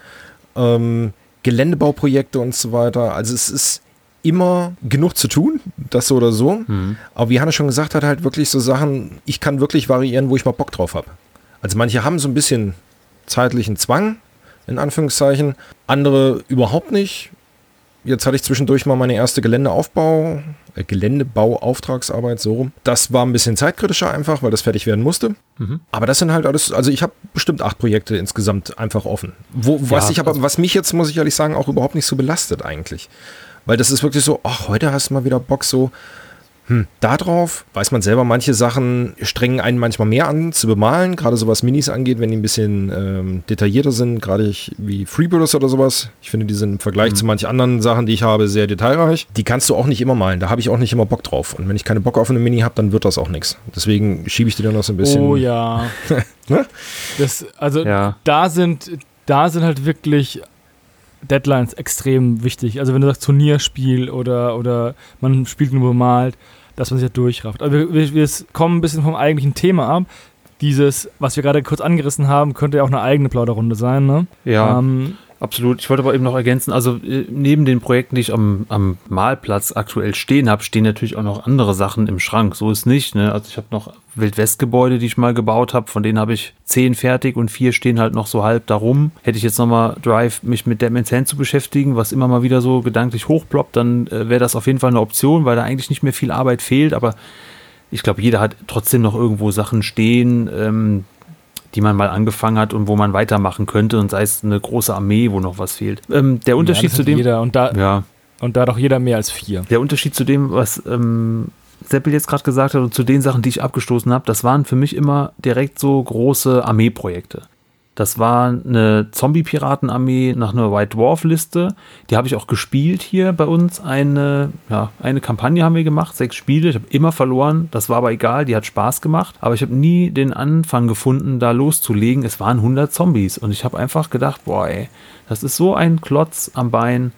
ähm, Geländebauprojekte und so weiter. Also es ist immer genug zu tun, das so oder so. Hm. Aber wie Hanne schon gesagt hat, halt wirklich so Sachen, ich kann wirklich variieren, wo ich mal Bock drauf habe. Also manche haben so ein bisschen zeitlichen Zwang, in Anführungszeichen. Andere überhaupt nicht. Jetzt hatte ich zwischendurch mal meine erste Geländeaufbau, äh, Geländebau-Auftragsarbeit, so rum. Das war ein bisschen zeitkritischer einfach, weil das fertig werden musste. Mhm. Aber das sind halt alles, also ich habe bestimmt acht Projekte insgesamt einfach offen. Wo, was Ja, ich aber, also- was mich jetzt, muss ich ehrlich sagen, auch überhaupt nicht so belastet eigentlich. Weil das ist wirklich so, ach, heute hast du mal wieder Bock so, hm, da drauf weiß man selber, manche Sachen strengen einen manchmal mehr an zu bemalen, gerade so was Minis angeht, wenn die ein bisschen ähm, detaillierter sind, gerade ich, wie Freebuilders oder sowas. Ich finde, die sind im Vergleich zu manchen anderen Sachen, die ich habe, sehr detailreich. Die kannst du auch nicht immer malen, da habe ich auch nicht immer Bock drauf. Und wenn ich keine Bock auf eine Mini habe, dann wird das auch nichts. Deswegen schiebe ich die dann noch so ein bisschen. Oh ja. Ne? das, also Ja. da sind, da sind halt wirklich Deadlines extrem wichtig. Also wenn du sagst Turnierspiel oder, oder man spielt nur bemalt, dass man sich da durchrafft. Aber wir, wir, wir kommen ein bisschen vom eigentlichen Thema ab. Dieses, was wir gerade kurz angerissen haben, könnte ja auch eine eigene Plauderrunde sein, ne? Ja. Ähm, Absolut. Ich wollte aber eben noch ergänzen, also äh, neben den Projekten, die ich am, am Malplatz aktuell stehen habe, stehen natürlich auch noch andere Sachen im Schrank. So ist nicht. Ne? Also ich habe noch Wildwestgebäude, die ich mal gebaut habe, von denen habe ich zehn fertig und vier stehen halt noch so halb darum. Hätte ich jetzt nochmal Drive, mich mit Deadman's Hand zu beschäftigen, was immer mal wieder so gedanklich hochploppt, dann äh, wäre das auf jeden Fall eine Option, weil da eigentlich nicht mehr viel Arbeit fehlt, aber ich glaube, jeder hat trotzdem noch irgendwo Sachen stehen, ähm, die man mal angefangen hat und wo man weitermachen könnte und sei es eine große Armee, wo noch was fehlt. Ähm, der Unterschied ja, zu dem, Jeder. Und, da, ja, und da doch jeder mehr als vier. der Unterschied zu dem, was ähm, Seppel jetzt gerade gesagt hat und zu den Sachen, die ich abgestoßen habe, das waren für mich immer direkt so große Armeeprojekte. Das war eine Zombie-Piraten-Armee nach einer White Dwarf-Liste. Die habe ich auch gespielt hier bei uns. Eine, ja, eine Kampagne haben wir gemacht, sechs Spiele. Ich habe immer verloren. Das war aber egal, die hat Spaß gemacht. Aber ich habe nie den Anfang gefunden, da loszulegen. Es waren 100 Zombies. Und ich habe einfach gedacht, boah, ey, das ist so ein Klotz am Bein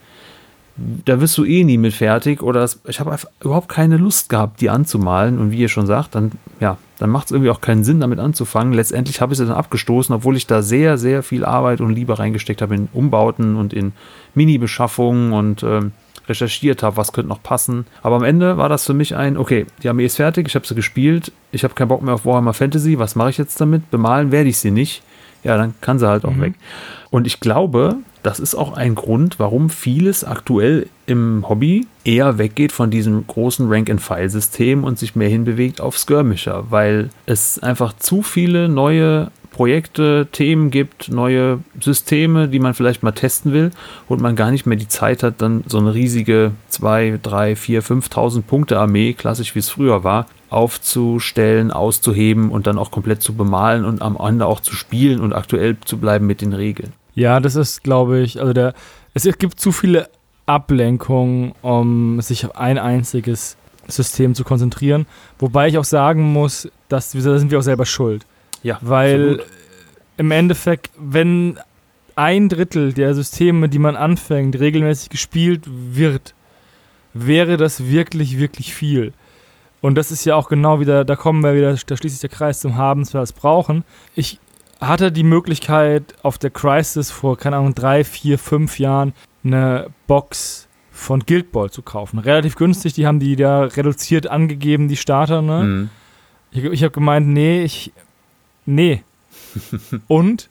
da wirst du eh nie mit fertig oder das, ich habe einfach überhaupt keine Lust gehabt, die anzumalen und wie ihr schon sagt, dann ja, dann macht es irgendwie auch keinen Sinn, damit anzufangen. Letztendlich habe ich sie dann abgestoßen, obwohl ich da sehr, sehr viel Arbeit und Liebe reingesteckt habe in Umbauten und in Mini-Beschaffungen und ähm, recherchiert habe, was könnte noch passen. Aber am Ende war das für mich ein, okay, die Armee ist fertig, ich habe sie gespielt, ich habe keinen Bock mehr auf Warhammer Fantasy, was mache ich jetzt damit? Bemalen werde ich sie nicht. Ja, dann kann sie halt auch weg. Und ich glaube, das ist auch ein Grund, warum vieles aktuell im Hobby eher weggeht von diesem großen Rank-and-File-System und sich mehr hinbewegt auf Skirmisher, weil es einfach zu viele neue Projekte, Themen gibt, neue Systeme, die man vielleicht mal testen will und man gar nicht mehr die Zeit hat, dann so eine riesige 2, 3, 4, 5.000 Punkte Armee, klassisch wie es früher war, aufzustellen, auszuheben und dann auch komplett zu bemalen und am Ende auch zu spielen und aktuell zu bleiben mit den Regeln. Ja, das ist, glaube ich, also der, es gibt zu viele Ablenkungen, um sich auf ein einziges System zu konzentrieren. Wobei ich auch sagen muss, dass da sind wir auch selber schuld. Ja, Weil im Endeffekt, wenn ein Drittel der Systeme, die man anfängt, regelmäßig gespielt wird, wäre das wirklich, wirklich viel. Und das ist ja auch genau wieder, da kommen wir wieder, da schließt sich der Kreis zum Habens, wir es brauchen. Ich hatte die Möglichkeit, auf der Crisis vor, keine Ahnung, drei, vier, fünf Jahren eine Box von Guild Ball zu kaufen. Relativ günstig, die haben die da reduziert angegeben, die Starter, ne? Mhm. Ich, ich habe gemeint, nee, ich. Nee. und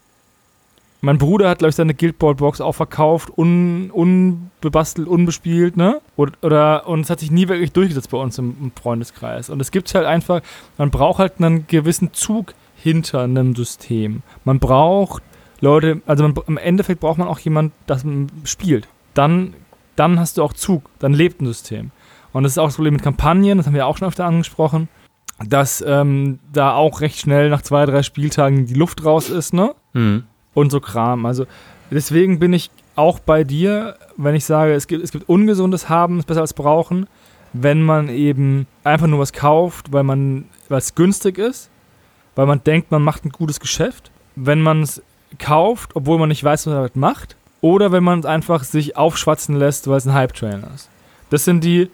mein Bruder hat, glaube ich, seine Guild Ball Box auch verkauft, un, unbebastelt, unbespielt, ne? Oder, oder, und es hat sich nie wirklich durchgesetzt bei uns im, im Freundeskreis. Und es gibt halt einfach, man braucht halt einen gewissen Zug hinter einem System. Man braucht Leute, also man, im Endeffekt braucht man auch jemand, das spielt. Dann, dann hast du auch Zug, dann lebt ein System. Und das ist auch das Problem mit Kampagnen, das haben wir auch schon öfter angesprochen, dass ähm, da auch recht schnell nach zwei, drei Spieltagen die Luft raus ist, ne? Mhm. Und so Kram. Also deswegen bin ich auch bei dir, wenn ich sage, es gibt, es gibt ungesundes Haben, ist besser als brauchen, wenn man eben einfach nur was kauft, weil man, weil es günstig ist, weil man denkt, man macht ein gutes Geschäft. Wenn man es kauft, obwohl man nicht weiß, was man damit macht. Oder wenn man es einfach sich aufschwatzen lässt, weil es ein Hype-Train ist. Das sind die,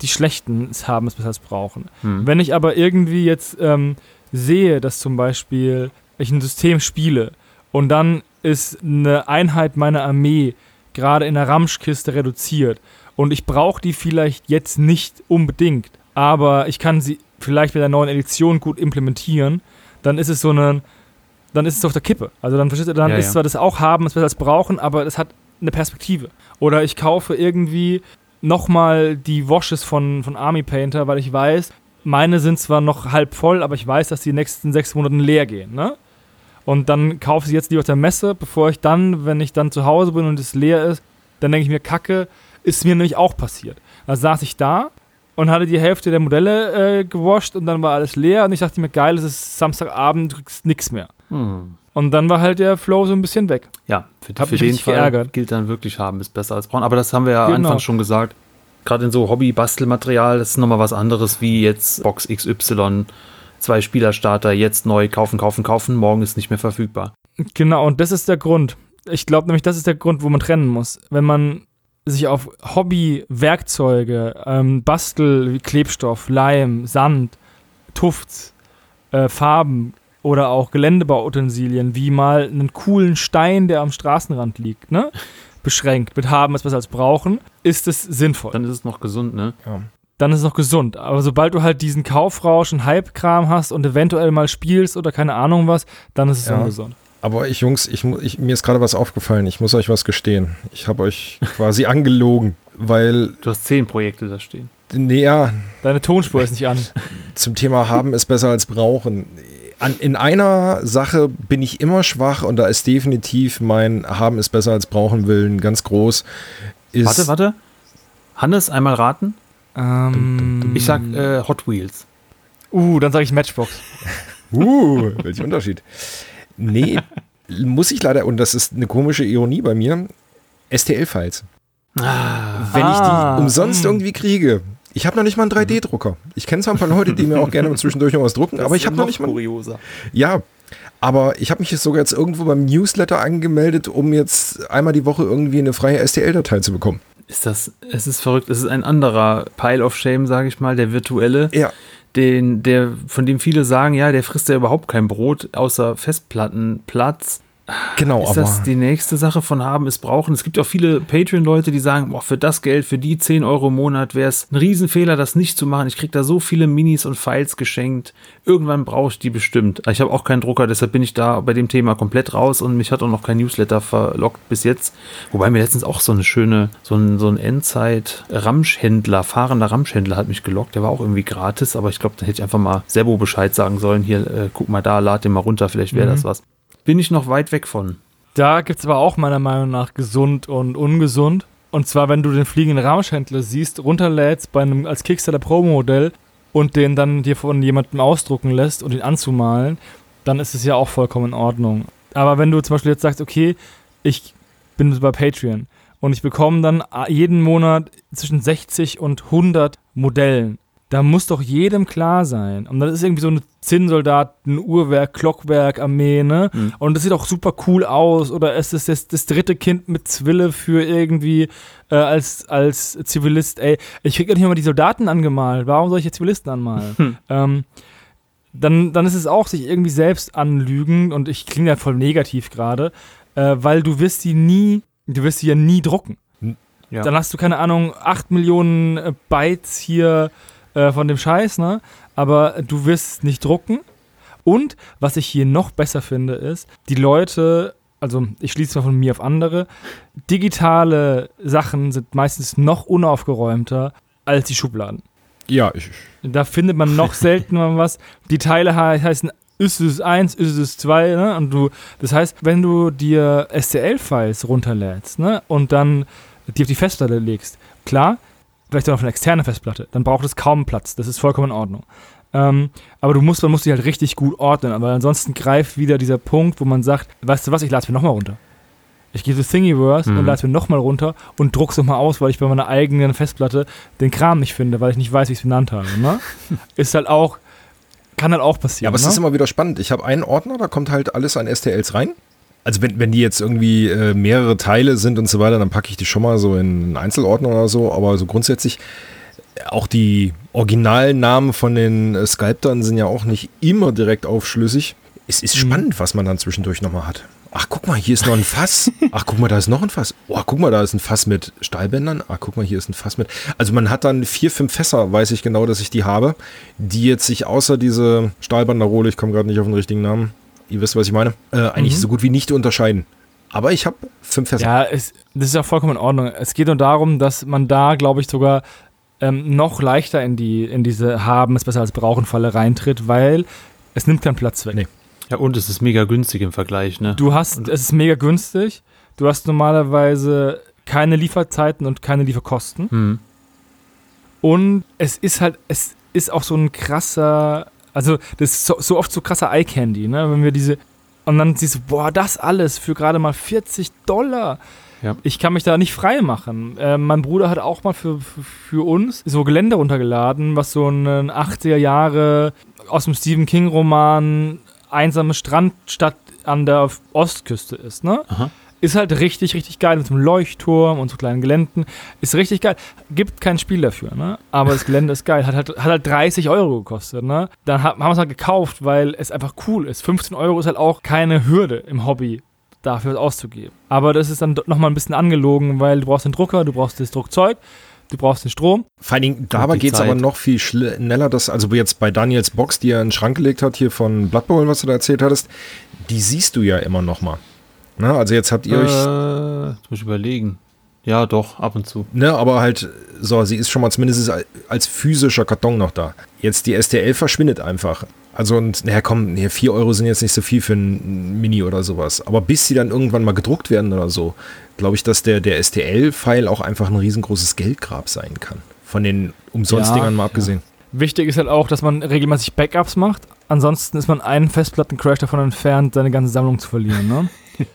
die schlechten haben es besser als brauchen. Hm. Wenn ich aber irgendwie jetzt ähm, sehe, dass zum Beispiel ich ein System spiele und dann ist eine Einheit meiner Armee gerade in der Ramschkiste reduziert und ich brauche die vielleicht jetzt nicht unbedingt, aber ich kann sie vielleicht mit der neuen Edition gut implementieren, dann ist es so eine, dann ist es auf der Kippe. Also dann verstehst du, dann ja, ist ja. zwar das auch haben, es besser als brauchen, aber es hat eine Perspektive. Oder ich kaufe irgendwie nochmal die Washes von, von Army Painter, weil ich weiß, meine sind zwar noch halb voll, aber ich weiß, dass die nächsten sechs Monaten leer gehen, ne? Und dann kaufe ich sie jetzt lieber auf der Messe, bevor ich dann, wenn ich dann zu Hause bin und es leer ist, dann denke ich mir, Kacke, ist mir nämlich auch passiert. Da saß ich da und hatte die Hälfte der Modelle äh, gewascht und dann war alles leer und ich dachte mir, geil, es ist Samstagabend, du kriegst nichts mehr. Hm. Und dann war halt der Flow so ein bisschen weg. Ja, für, für den Fall geärgert. gilt dann wirklich haben ist besser als brauchen. Aber das haben wir ja genau. anfangs schon gesagt. Gerade in so Hobby-Bastelmaterial, das ist nochmal was anderes wie jetzt Box XY, zwei Spielerstarter, jetzt neu kaufen, kaufen, kaufen, morgen ist nicht mehr verfügbar. Genau, und das ist der Grund. Ich glaube nämlich, das ist der Grund, wo man trennen muss. Wenn man sich auf Hobby-Werkzeuge, ähm, Bastel, wie Klebstoff, Leim, Sand, Tufts, äh, Farben oder auch Geländebauutensilien, wie mal einen coolen Stein, der am Straßenrand liegt, ne? beschränkt mit haben es besser als brauchen, ist es sinnvoll. Dann ist es noch gesund, ne? Ja. Dann ist es noch gesund. Aber sobald du halt diesen Kaufrausch und Hype-Kram hast und eventuell mal spielst oder keine Ahnung was, dann ist es ja. ungesund. Aber ich, Jungs, ich, ich, mir ist gerade was aufgefallen. Ich muss euch was gestehen. Ich habe euch quasi angelogen, weil. Du hast zehn Projekte da stehen. Nee, ja. Deine Tonspur ist nicht an. Zum Thema haben ist besser als brauchen an, in einer Sache bin ich immer schwach und da ist definitiv mein Haben ist besser als brauchen Willen ganz groß. Ist warte, warte. Hannes, einmal raten? Ähm, ich sag äh, Hot Wheels. Uh, dann sage ich Matchbox. uh, welcher Unterschied. Nee, muss ich leider, und das ist eine komische Ironie bei mir, STL-Files. Ah, Wenn ich die ah. umsonst mh. irgendwie kriege, ich habe noch nicht mal einen 3D-Drucker. Ich kenne zwar ein paar Leute, die mir auch gerne zwischendurch noch was drucken, das aber ich habe noch nicht mal. Kurioser. Ja, aber ich habe mich jetzt sogar jetzt irgendwo beim Newsletter angemeldet, um jetzt einmal die Woche irgendwie eine freie STL-Datei zu bekommen. Ist das, es ist verrückt, es ist ein anderer Pile of Shame, sage ich mal, der virtuelle. Ja. Den, der, von dem viele sagen, ja, der frisst ja überhaupt kein Brot, außer Festplattenplatz. Genau, ist das die nächste Sache von haben es brauchen? Es gibt auch viele Patreon-Leute, die sagen, boah, für das Geld, für die 10 Euro im Monat wäre es ein Riesenfehler, das nicht zu machen. Ich kriege da so viele Minis und Files geschenkt. Irgendwann brauche ich die bestimmt. Ich habe auch keinen Drucker, deshalb bin ich da bei dem Thema komplett raus und mich hat auch noch kein Newsletter verlockt bis jetzt. Wobei mir letztens auch so eine schöne, so ein, so ein Endzeit-Ramschhändler, fahrender Ramschhändler hat mich gelockt. Der war auch irgendwie gratis, aber ich glaube, da hätte ich einfach mal Servo Bescheid sagen sollen. Hier, äh, guck mal da, lad den mal runter, vielleicht wäre mhm. das was bin ich noch weit weg von. Da gibt es aber auch meiner Meinung nach gesund und ungesund. Und zwar, wenn du den fliegenden Ramschhändler siehst, runterlädst bei einem als Kickstarter Pro-Modell und den dann dir von jemandem ausdrucken lässt und ihn anzumalen, dann ist es ja auch vollkommen in Ordnung. Aber wenn du zum Beispiel jetzt sagst, okay, ich bin bei Patreon und ich bekomme dann jeden Monat zwischen 60 und 100 Modellen da muss doch jedem klar sein. Und das ist irgendwie so eine Zinnsoldaten, Uhrwerk, Klockwerk, Armee, ne? Mhm. Und das sieht auch super cool aus. Oder es ist das, das dritte Kind mit Zwille für irgendwie äh, als, als Zivilist. Ey, ich krieg ja nicht mal die Soldaten angemalt. Warum soll ich jetzt Zivilisten anmalen? Hm. Ähm, dann, dann ist es auch sich irgendwie selbst anlügen. Und ich klinge ja voll negativ gerade. Äh, weil du wirst die nie, du wirst die ja nie drucken. Hm. Ja. Dann hast du, keine Ahnung, 8 Millionen äh, Bytes hier äh, von dem Scheiß, ne? Aber du wirst nicht drucken. Und was ich hier noch besser finde, ist, die Leute, also ich schließe mal von mir auf andere, digitale Sachen sind meistens noch unaufgeräumter als die Schubladen. Ja, ich. Da findet man noch seltener was. Die Teile heißen ist es 1, ist es 2, ne? Und du, das heißt, wenn du dir STL-Files runterlädst, ne? Und dann die auf die Festplatte legst, klar, vielleicht auch noch eine externe Festplatte, dann braucht es kaum Platz. Das ist vollkommen in Ordnung. Ähm, aber du musst, man muss die halt richtig gut ordnen, aber ansonsten greift wieder dieser Punkt, wo man sagt, weißt du was, ich lade es mir nochmal runter. Ich gehe zu Thingiverse mhm. und lade es mir nochmal runter und druck's nochmal aus, weil ich bei meiner eigenen Festplatte den Kram nicht finde, weil ich nicht weiß, wie ich es benannt habe. Ne? ist halt auch, kann halt auch passieren. Ja, aber ne? es ist immer wieder spannend. Ich habe einen Ordner, da kommt halt alles an STLs rein. Also wenn, wenn die jetzt irgendwie äh, mehrere Teile sind und so weiter, dann packe ich die schon mal so in Einzelordner oder so. Aber so grundsätzlich auch die originalen Namen von den äh, Sculptern sind ja auch nicht immer direkt aufschlüssig. Es ist mhm. spannend, was man dann zwischendurch nochmal hat. Ach, guck mal, hier ist noch ein Fass. Ach, guck mal, da ist noch ein Fass. Oh, guck mal, da ist ein Fass mit Stahlbändern. Ach, guck mal, hier ist ein Fass mit. Also man hat dann vier, fünf Fässer, weiß ich genau, dass ich die habe, die jetzt sich außer diese Stahlbanderole, ich komme gerade nicht auf den richtigen Namen, ihr wisst, was ich meine, äh, eigentlich mhm. so gut wie nicht unterscheiden. Aber ich habe fünf Fässer. Ja, es, das ist ja vollkommen in Ordnung. Es geht nur darum, dass man da, glaube ich, sogar ähm, noch leichter in, die, in diese Haben es besser als Brauchen Falle reintritt, weil es nimmt keinen Platz weg. Nee. Ja, und es ist mega günstig im Vergleich, ne? Du hast, und es ist mega günstig. Du hast normalerweise keine Lieferzeiten und keine Lieferkosten. Mhm. Und es ist halt, es ist auch so ein krasser, also das ist so, so oft so krasser Eye Candy, ne? Wenn wir diese, und dann siehst du, boah, das alles für gerade mal 40 Dollar. Ja. Ich kann mich da nicht frei machen. Äh, mein Bruder hat auch mal für, für, für, uns so Gelände runtergeladen, was so ein 80er Jahre aus dem Stephen King Roman einsame Strandstadt an der Ostküste ist, ne? Aha. Ist halt richtig, richtig geil mit so einem Leuchtturm und so kleinen Geländen. Ist richtig geil. Gibt kein Spiel dafür, ne? Aber das Gelände ist geil. Hat halt, hat halt 30 Euro gekostet, ne? Dann haben wir es halt gekauft, weil es einfach cool ist. 15 Euro ist halt auch keine Hürde im Hobby dafür auszugeben. Aber das ist dann nochmal ein bisschen angelogen, weil du brauchst den Drucker, du brauchst das Druckzeug du brauchst den Strom. Vor allen Dingen, dabei geht es aber noch viel schneller, dass, also jetzt bei Daniels Box, die er in den Schrank gelegt hat, hier von Blood Bowl, was du da erzählt hattest, die siehst du ja immer noch Na, also jetzt habt ihr äh, euch. Jetzt muss ich überlegen. Ja, doch, ab und zu. Ne, aber halt, so, sie ist schon mal zumindest als physischer Karton noch da. Jetzt die STL verschwindet einfach. Also, und, naja, komm, nee, 4 Euro sind jetzt nicht so viel für ein Mini oder sowas. Aber bis sie dann irgendwann mal gedruckt werden oder so, glaube ich, dass der, der STL-File auch einfach ein riesengroßes Geldgrab sein kann. Von den Umsonstdingern ja, mal abgesehen. Ja. Wichtig ist halt auch, dass man regelmäßig Backups macht. Ansonsten ist man einen Festplattencrash davon entfernt, seine ganze Sammlung zu verlieren. Ne?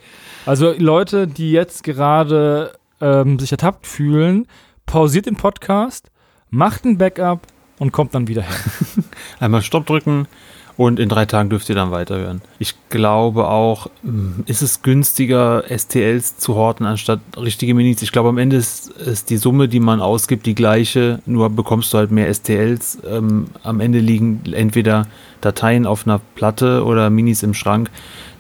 also Leute, die jetzt gerade ähm, sich ertappt fühlen, pausiert den Podcast, macht ein Backup und kommt dann wieder her. Einmal Stopp drücken, und in drei Tagen dürft ihr dann weiterhören. Ich glaube auch, hm, ist es günstiger, STLs zu horten, anstatt richtige Minis. Ich glaube, am Ende ist, ist die Summe, die man ausgibt, die gleiche, nur bekommst du halt mehr STLs. Ähm, am Ende liegen entweder Dateien auf einer Platte oder Minis im Schrank.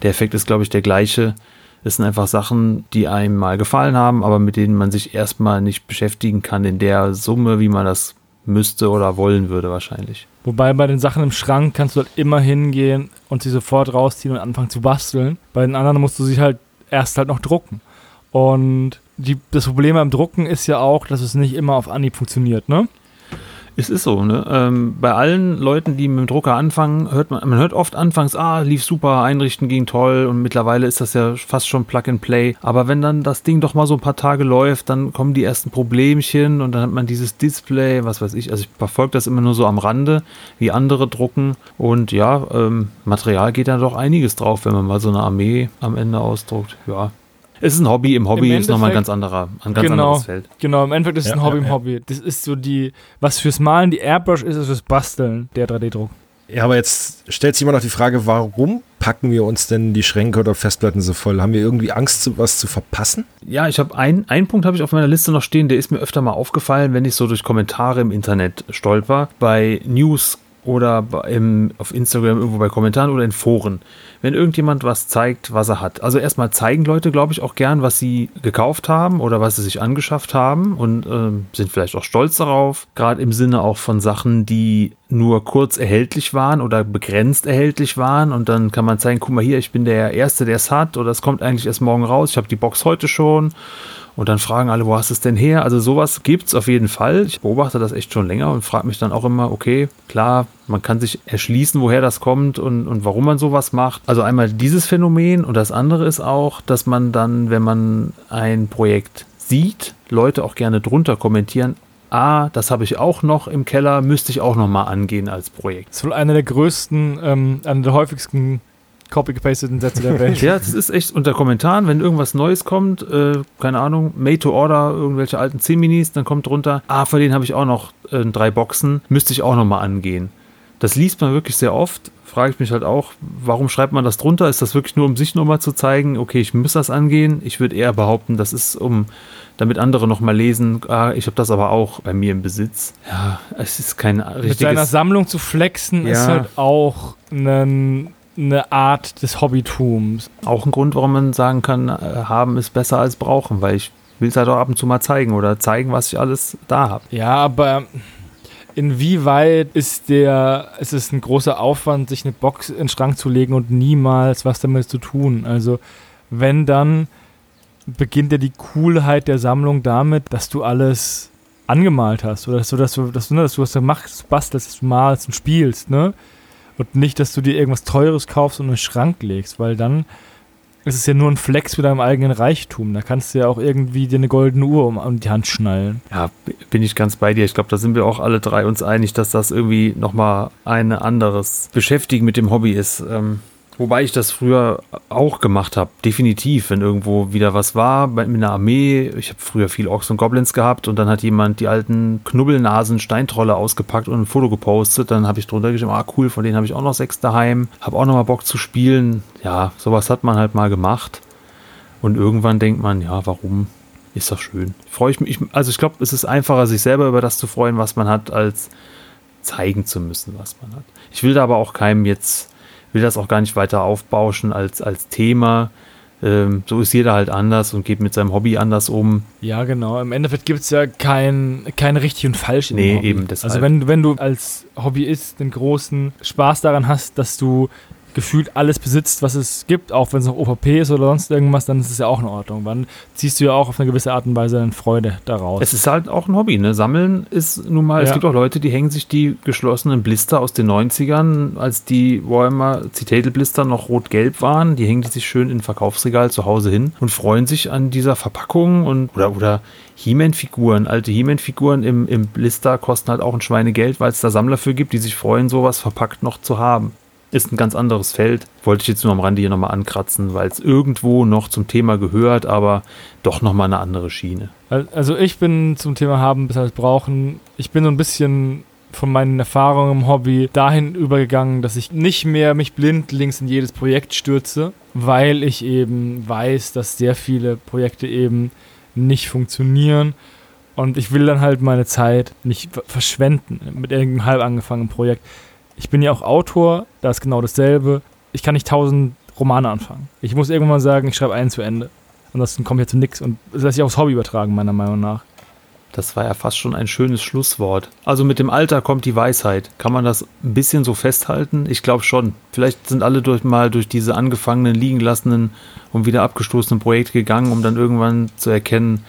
Der Effekt ist, glaube ich, der gleiche. Es sind einfach Sachen, die einem mal gefallen haben, aber mit denen man sich erstmal nicht beschäftigen kann in der Summe, wie man das müsste oder wollen würde wahrscheinlich. Wobei bei den Sachen im Schrank kannst du halt immer hingehen und sie sofort rausziehen und anfangen zu basteln. Bei den anderen musst du sie halt erst halt noch drucken. Und die, das Problem beim Drucken ist ja auch, dass es nicht immer auf Anhieb funktioniert, ne? Es ist so, ne? Ähm, bei allen Leuten, die mit dem Drucker anfangen, hört man, man hört oft anfangs, ah, lief super, einrichten ging toll und mittlerweile ist das ja fast schon Plug and Play. Aber wenn dann das Ding doch mal so ein paar Tage läuft, dann kommen die ersten Problemchen und dann hat man dieses Display, was weiß ich. Also ich verfolge das immer nur so am Rande, wie andere drucken. Und ja, ähm, Material geht da doch einiges drauf, wenn man mal so eine Armee am Ende ausdruckt. Ja, es ist ein Hobby, im Hobby Im ist nochmal ein ganz anderer, ein ganz genau, anderes Feld. Genau, im Endeffekt ist es ja, ein Hobby ja, im Hobby. Das ist so die, was fürs Malen die Airbrush ist, ist fürs Basteln der 3D-Druck. Ja, aber jetzt stellt sich immer noch die Frage, warum packen wir uns denn die Schränke oder Festplatten so voll? Haben wir irgendwie Angst, was zu verpassen? Ja, ich habe einen, einen Punkt habe ich auf meiner Liste noch stehen, der ist mir öfter mal aufgefallen, wenn ich so durch Kommentare im Internet stolper. Bei News oder im, auf Instagram irgendwo bei Kommentaren oder in Foren. Wenn irgendjemand was zeigt, was er hat. Also erstmal zeigen Leute, glaube ich, auch gern, was sie gekauft haben oder was sie sich angeschafft haben und äh, sind vielleicht auch stolz darauf. Gerade im Sinne auch von Sachen, die nur kurz erhältlich waren oder begrenzt erhältlich waren und dann kann man zeigen, guck mal hier, ich bin der Erste, der es hat oder es kommt eigentlich erst morgen raus, ich habe die Box heute schon und dann fragen alle, wo hast du es denn her? Also sowas gibt es auf jeden Fall. Ich beobachte das echt schon länger und frage mich dann auch immer, okay, klar, man kann sich erschließen, woher das kommt und, und warum man sowas macht. Also einmal dieses Phänomen und das andere ist auch, dass man dann, wenn man ein Projekt sieht, Leute auch gerne drunter kommentieren, ah, das habe ich auch noch im Keller, müsste ich auch noch mal angehen als Projekt. Das ist wohl eine der größten, ähm, eine der häufigsten copy-gepasteten Sätze der Welt. ja, das ist echt unter Kommentaren, wenn irgendwas Neues kommt, äh, keine Ahnung, Made to Order, irgendwelche alten C-Minis, dann kommt drunter, ah, von denen habe ich auch noch äh, drei Boxen, müsste ich auch nochmal angehen. Das liest man wirklich sehr oft. Frage ich mich halt auch, warum schreibt man das drunter? Ist das wirklich nur, um sich nochmal zu zeigen, okay, ich muss das angehen? Ich würde eher behaupten, das ist, um damit andere nochmal lesen, ah, ich habe das aber auch bei mir im Besitz. Ja, es ist kein richtiges... Mit seiner Sammlung zu flexen Ja. ist halt auch eine, eine Art des Hobbytums. Auch ein Grund, warum man sagen kann, äh, haben ist besser als brauchen, weil ich will es halt auch ab und zu mal zeigen oder zeigen, was ich alles da habe. Ja, aber inwieweit ist der, ist es ein großer Aufwand, sich eine Box in den Schrank zu legen und niemals was damit zu tun? Also, wenn dann beginnt ja die Coolheit der Sammlung damit, dass du alles angemalt hast oder dass du, dass du, dass du, dass du was machst, bastelst, dass du malst und spielst, ne? Und nicht, dass du dir irgendwas Teures kaufst und in den Schrank legst, weil dann ist es ja nur ein Flex mit deinem eigenen Reichtum. Da kannst du ja auch irgendwie dir eine goldene Uhr um, um die Hand schnallen. Ja, bin ich ganz bei dir. Ich glaube, da sind wir auch alle drei uns einig, dass das irgendwie nochmal ein anderes Beschäftigen mit dem Hobby ist. Ähm, wobei ich das früher auch gemacht habe. Definitiv, wenn irgendwo wieder was war mit einer Armee. Ich habe früher viel Orks und Goblins gehabt und dann hat jemand die alten Knubbelnasen Steintrolle ausgepackt und ein Foto gepostet. Dann habe ich drunter geschrieben, ah cool, von denen habe ich auch noch sechs daheim. Habe auch nochmal Bock zu spielen. Ja, sowas hat man halt mal gemacht. Und irgendwann denkt man, ja, warum? Ist doch schön. Freue ich mich. Also ich glaube, es ist einfacher, sich selber über das zu freuen, was man hat, als zeigen zu müssen, was man hat. Ich will da aber auch keinem jetzt, will das auch gar nicht weiter aufbauschen als, als Thema. Ähm, so ist jeder halt anders und geht mit seinem Hobby anders um. Ja, genau. Im Endeffekt gibt es ja kein, kein richtig und falsch in Nee, eben deshalb. Also wenn, wenn du als Hobbyist den großen Spaß daran hast, dass du gefühlt alles besitzt, was es gibt, auch wenn es noch OVP ist oder sonst irgendwas, dann ist es ja auch in Ordnung. Dann ziehst du ja auch auf eine gewisse Art und Weise eine Freude daraus. Es ist halt auch ein Hobby, ne? Sammeln ist nun mal, es Ja. gibt auch Leute, die hängen sich die geschlossenen Blister aus den 90ern, als die Warhammer Citadel Blister noch rot-gelb waren, die hängen die sich schön in ein Verkaufsregal zu Hause hin und freuen sich an dieser Verpackung und oder, oder He-Man-Figuren, alte He-Man-Figuren im, im Blister kosten halt auch ein Schweinegeld, weil es da Sammler für gibt, die sich freuen, sowas verpackt noch zu haben. Ist ein ganz anderes Feld. Wollte ich jetzt nur am Rande hier nochmal ankratzen, weil es irgendwo noch zum Thema gehört, aber doch nochmal eine andere Schiene. Also ich bin zum Thema haben bis halt brauchen. Ich bin so ein bisschen von meinen Erfahrungen im Hobby dahin übergegangen, dass ich nicht mehr mich blindlings in jedes Projekt stürze, weil ich eben weiß, dass sehr viele Projekte eben nicht funktionieren und ich will dann halt meine Zeit nicht ver- verschwenden mit irgendeinem halb angefangenen Projekt. Ich bin ja auch Autor, da ist genau dasselbe. Ich kann nicht tausend Romane anfangen. Ich muss irgendwann mal sagen, ich schreibe einen zu Ende. Ansonsten komme ich ja zu nichts und das lässt sich aufs Hobby übertragen, meiner Meinung nach. Das war ja fast schon ein schönes Schlusswort. Also mit dem Alter kommt die Weisheit. Kann man das ein bisschen so festhalten? Ich glaube schon. Vielleicht sind alle durch, mal durch diese angefangenen, liegen lassenen und wieder abgestoßenen Projekte gegangen, um dann irgendwann zu erkennen,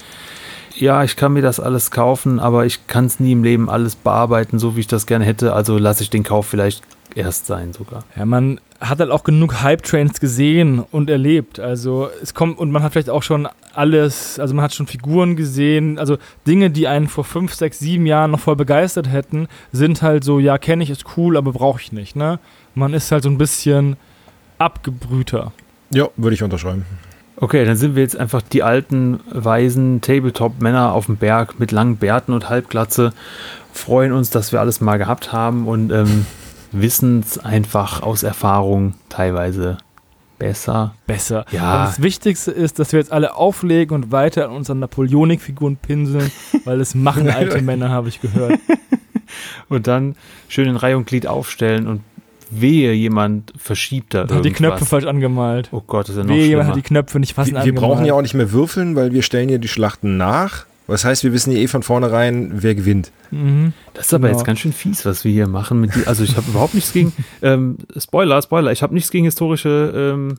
ja, ich kann mir das alles kaufen, aber ich kann es nie im Leben alles bearbeiten, so wie ich das gerne hätte. Also lasse ich den Kauf vielleicht erst sein sogar. Ja, man hat halt auch genug Hype-Trains gesehen und erlebt. Also es kommt und man hat vielleicht auch schon alles, also man hat schon Figuren gesehen, also Dinge, die einen vor fünf, sechs, sieben Jahren noch voll begeistert hätten, sind halt so, ja, kenne ich, ist cool, aber brauche ich nicht, ne? Man ist halt so ein bisschen abgebrühter. Ja, würde ich unterschreiben. Okay, dann sind wir jetzt einfach die alten, weisen Tabletop-Männer auf dem Berg mit langen Bärten und Halbglatze, freuen uns, dass wir alles mal gehabt haben und ähm, wissen es einfach aus Erfahrung teilweise besser. Besser. Ja. Und das Wichtigste ist, dass wir jetzt alle auflegen und weiter an unseren Napoleonik-Figuren pinseln, weil das machen alte Männer, habe ich gehört. Und dann schön in Reihe und Glied aufstellen und wehe, jemand verschiebt da Hat irgendwas. die Knöpfe falsch angemalt. Oh Gott, das ist ja noch Wehe, jemand hat die Knöpfe nicht passend Wir, wir angemalt. brauchen ja auch nicht mehr würfeln, weil wir stellen ja die Schlachten nach. Das heißt, wir wissen ja eh von vornherein, wer gewinnt. Mhm. Das ist aber Genau. jetzt ganz schön fies, was wir hier machen. Mit die, also ich habe überhaupt nichts gegen, ähm, Spoiler, Spoiler, ich habe nichts gegen historische ähm,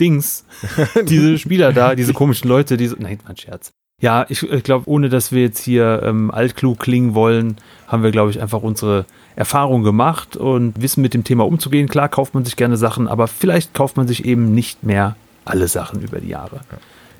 Dings. diese Spieler da, diese komischen Leute, diese, nein, mein Scherz. Ja, ich, ich glaube, ohne dass wir jetzt hier ähm, altklug klingen wollen, haben wir, glaube ich, einfach unsere Erfahrung gemacht und wissen mit dem Thema umzugehen. Klar kauft man sich gerne Sachen, aber vielleicht kauft man sich eben nicht mehr alle Sachen über die Jahre.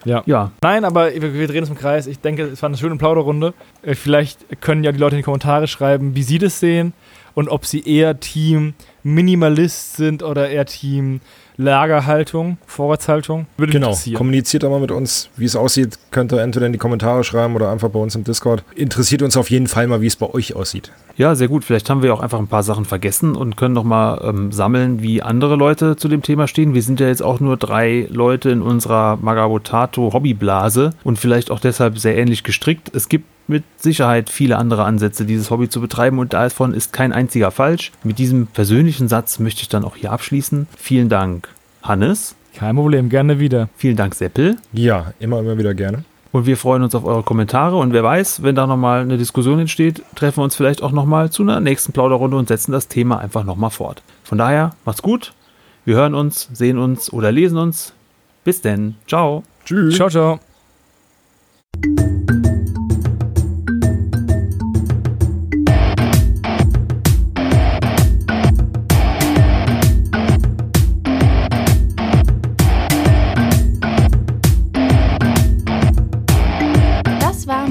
Ja. Ja, Nein, aber wir, wir drehen uns im Kreis. Ich denke, es war eine schöne Plauderrunde. Äh, Vielleicht können ja die Leute in die Kommentare schreiben, wie sie das sehen und ob sie eher Team Minimalist sind oder eher Team Lagerhaltung, Vorratshaltung. Würde genau, kommuniziert doch mal mit uns, wie es aussieht. Könnt ihr entweder in die Kommentare schreiben oder einfach bei uns im Discord. Interessiert uns auf jeden Fall mal, wie es bei euch aussieht. Ja, sehr gut. Vielleicht haben wir auch einfach ein paar Sachen vergessen und können noch mal ähm, sammeln, wie andere Leute zu dem Thema stehen. Wir sind ja jetzt auch nur drei Leute in unserer Magabotato Hobbyblase und vielleicht auch deshalb sehr ähnlich gestrickt. Es gibt mit Sicherheit viele andere Ansätze, dieses Hobby zu betreiben und davon ist kein einziger falsch. Mit diesem persönlichen Satz möchte ich dann auch hier abschließen. Vielen Dank, Hannes. Kein Problem, gerne wieder. Vielen Dank, Seppel. Ja, immer, immer wieder gerne. Und wir freuen uns auf eure Kommentare und wer weiß, wenn da nochmal eine Diskussion entsteht, treffen wir uns vielleicht auch nochmal zu einer nächsten Plauderrunde und setzen das Thema einfach nochmal fort. Von daher, macht's gut. Wir hören uns, sehen uns oder lesen uns. Bis denn. Ciao. Tschüss. Ciao, ciao.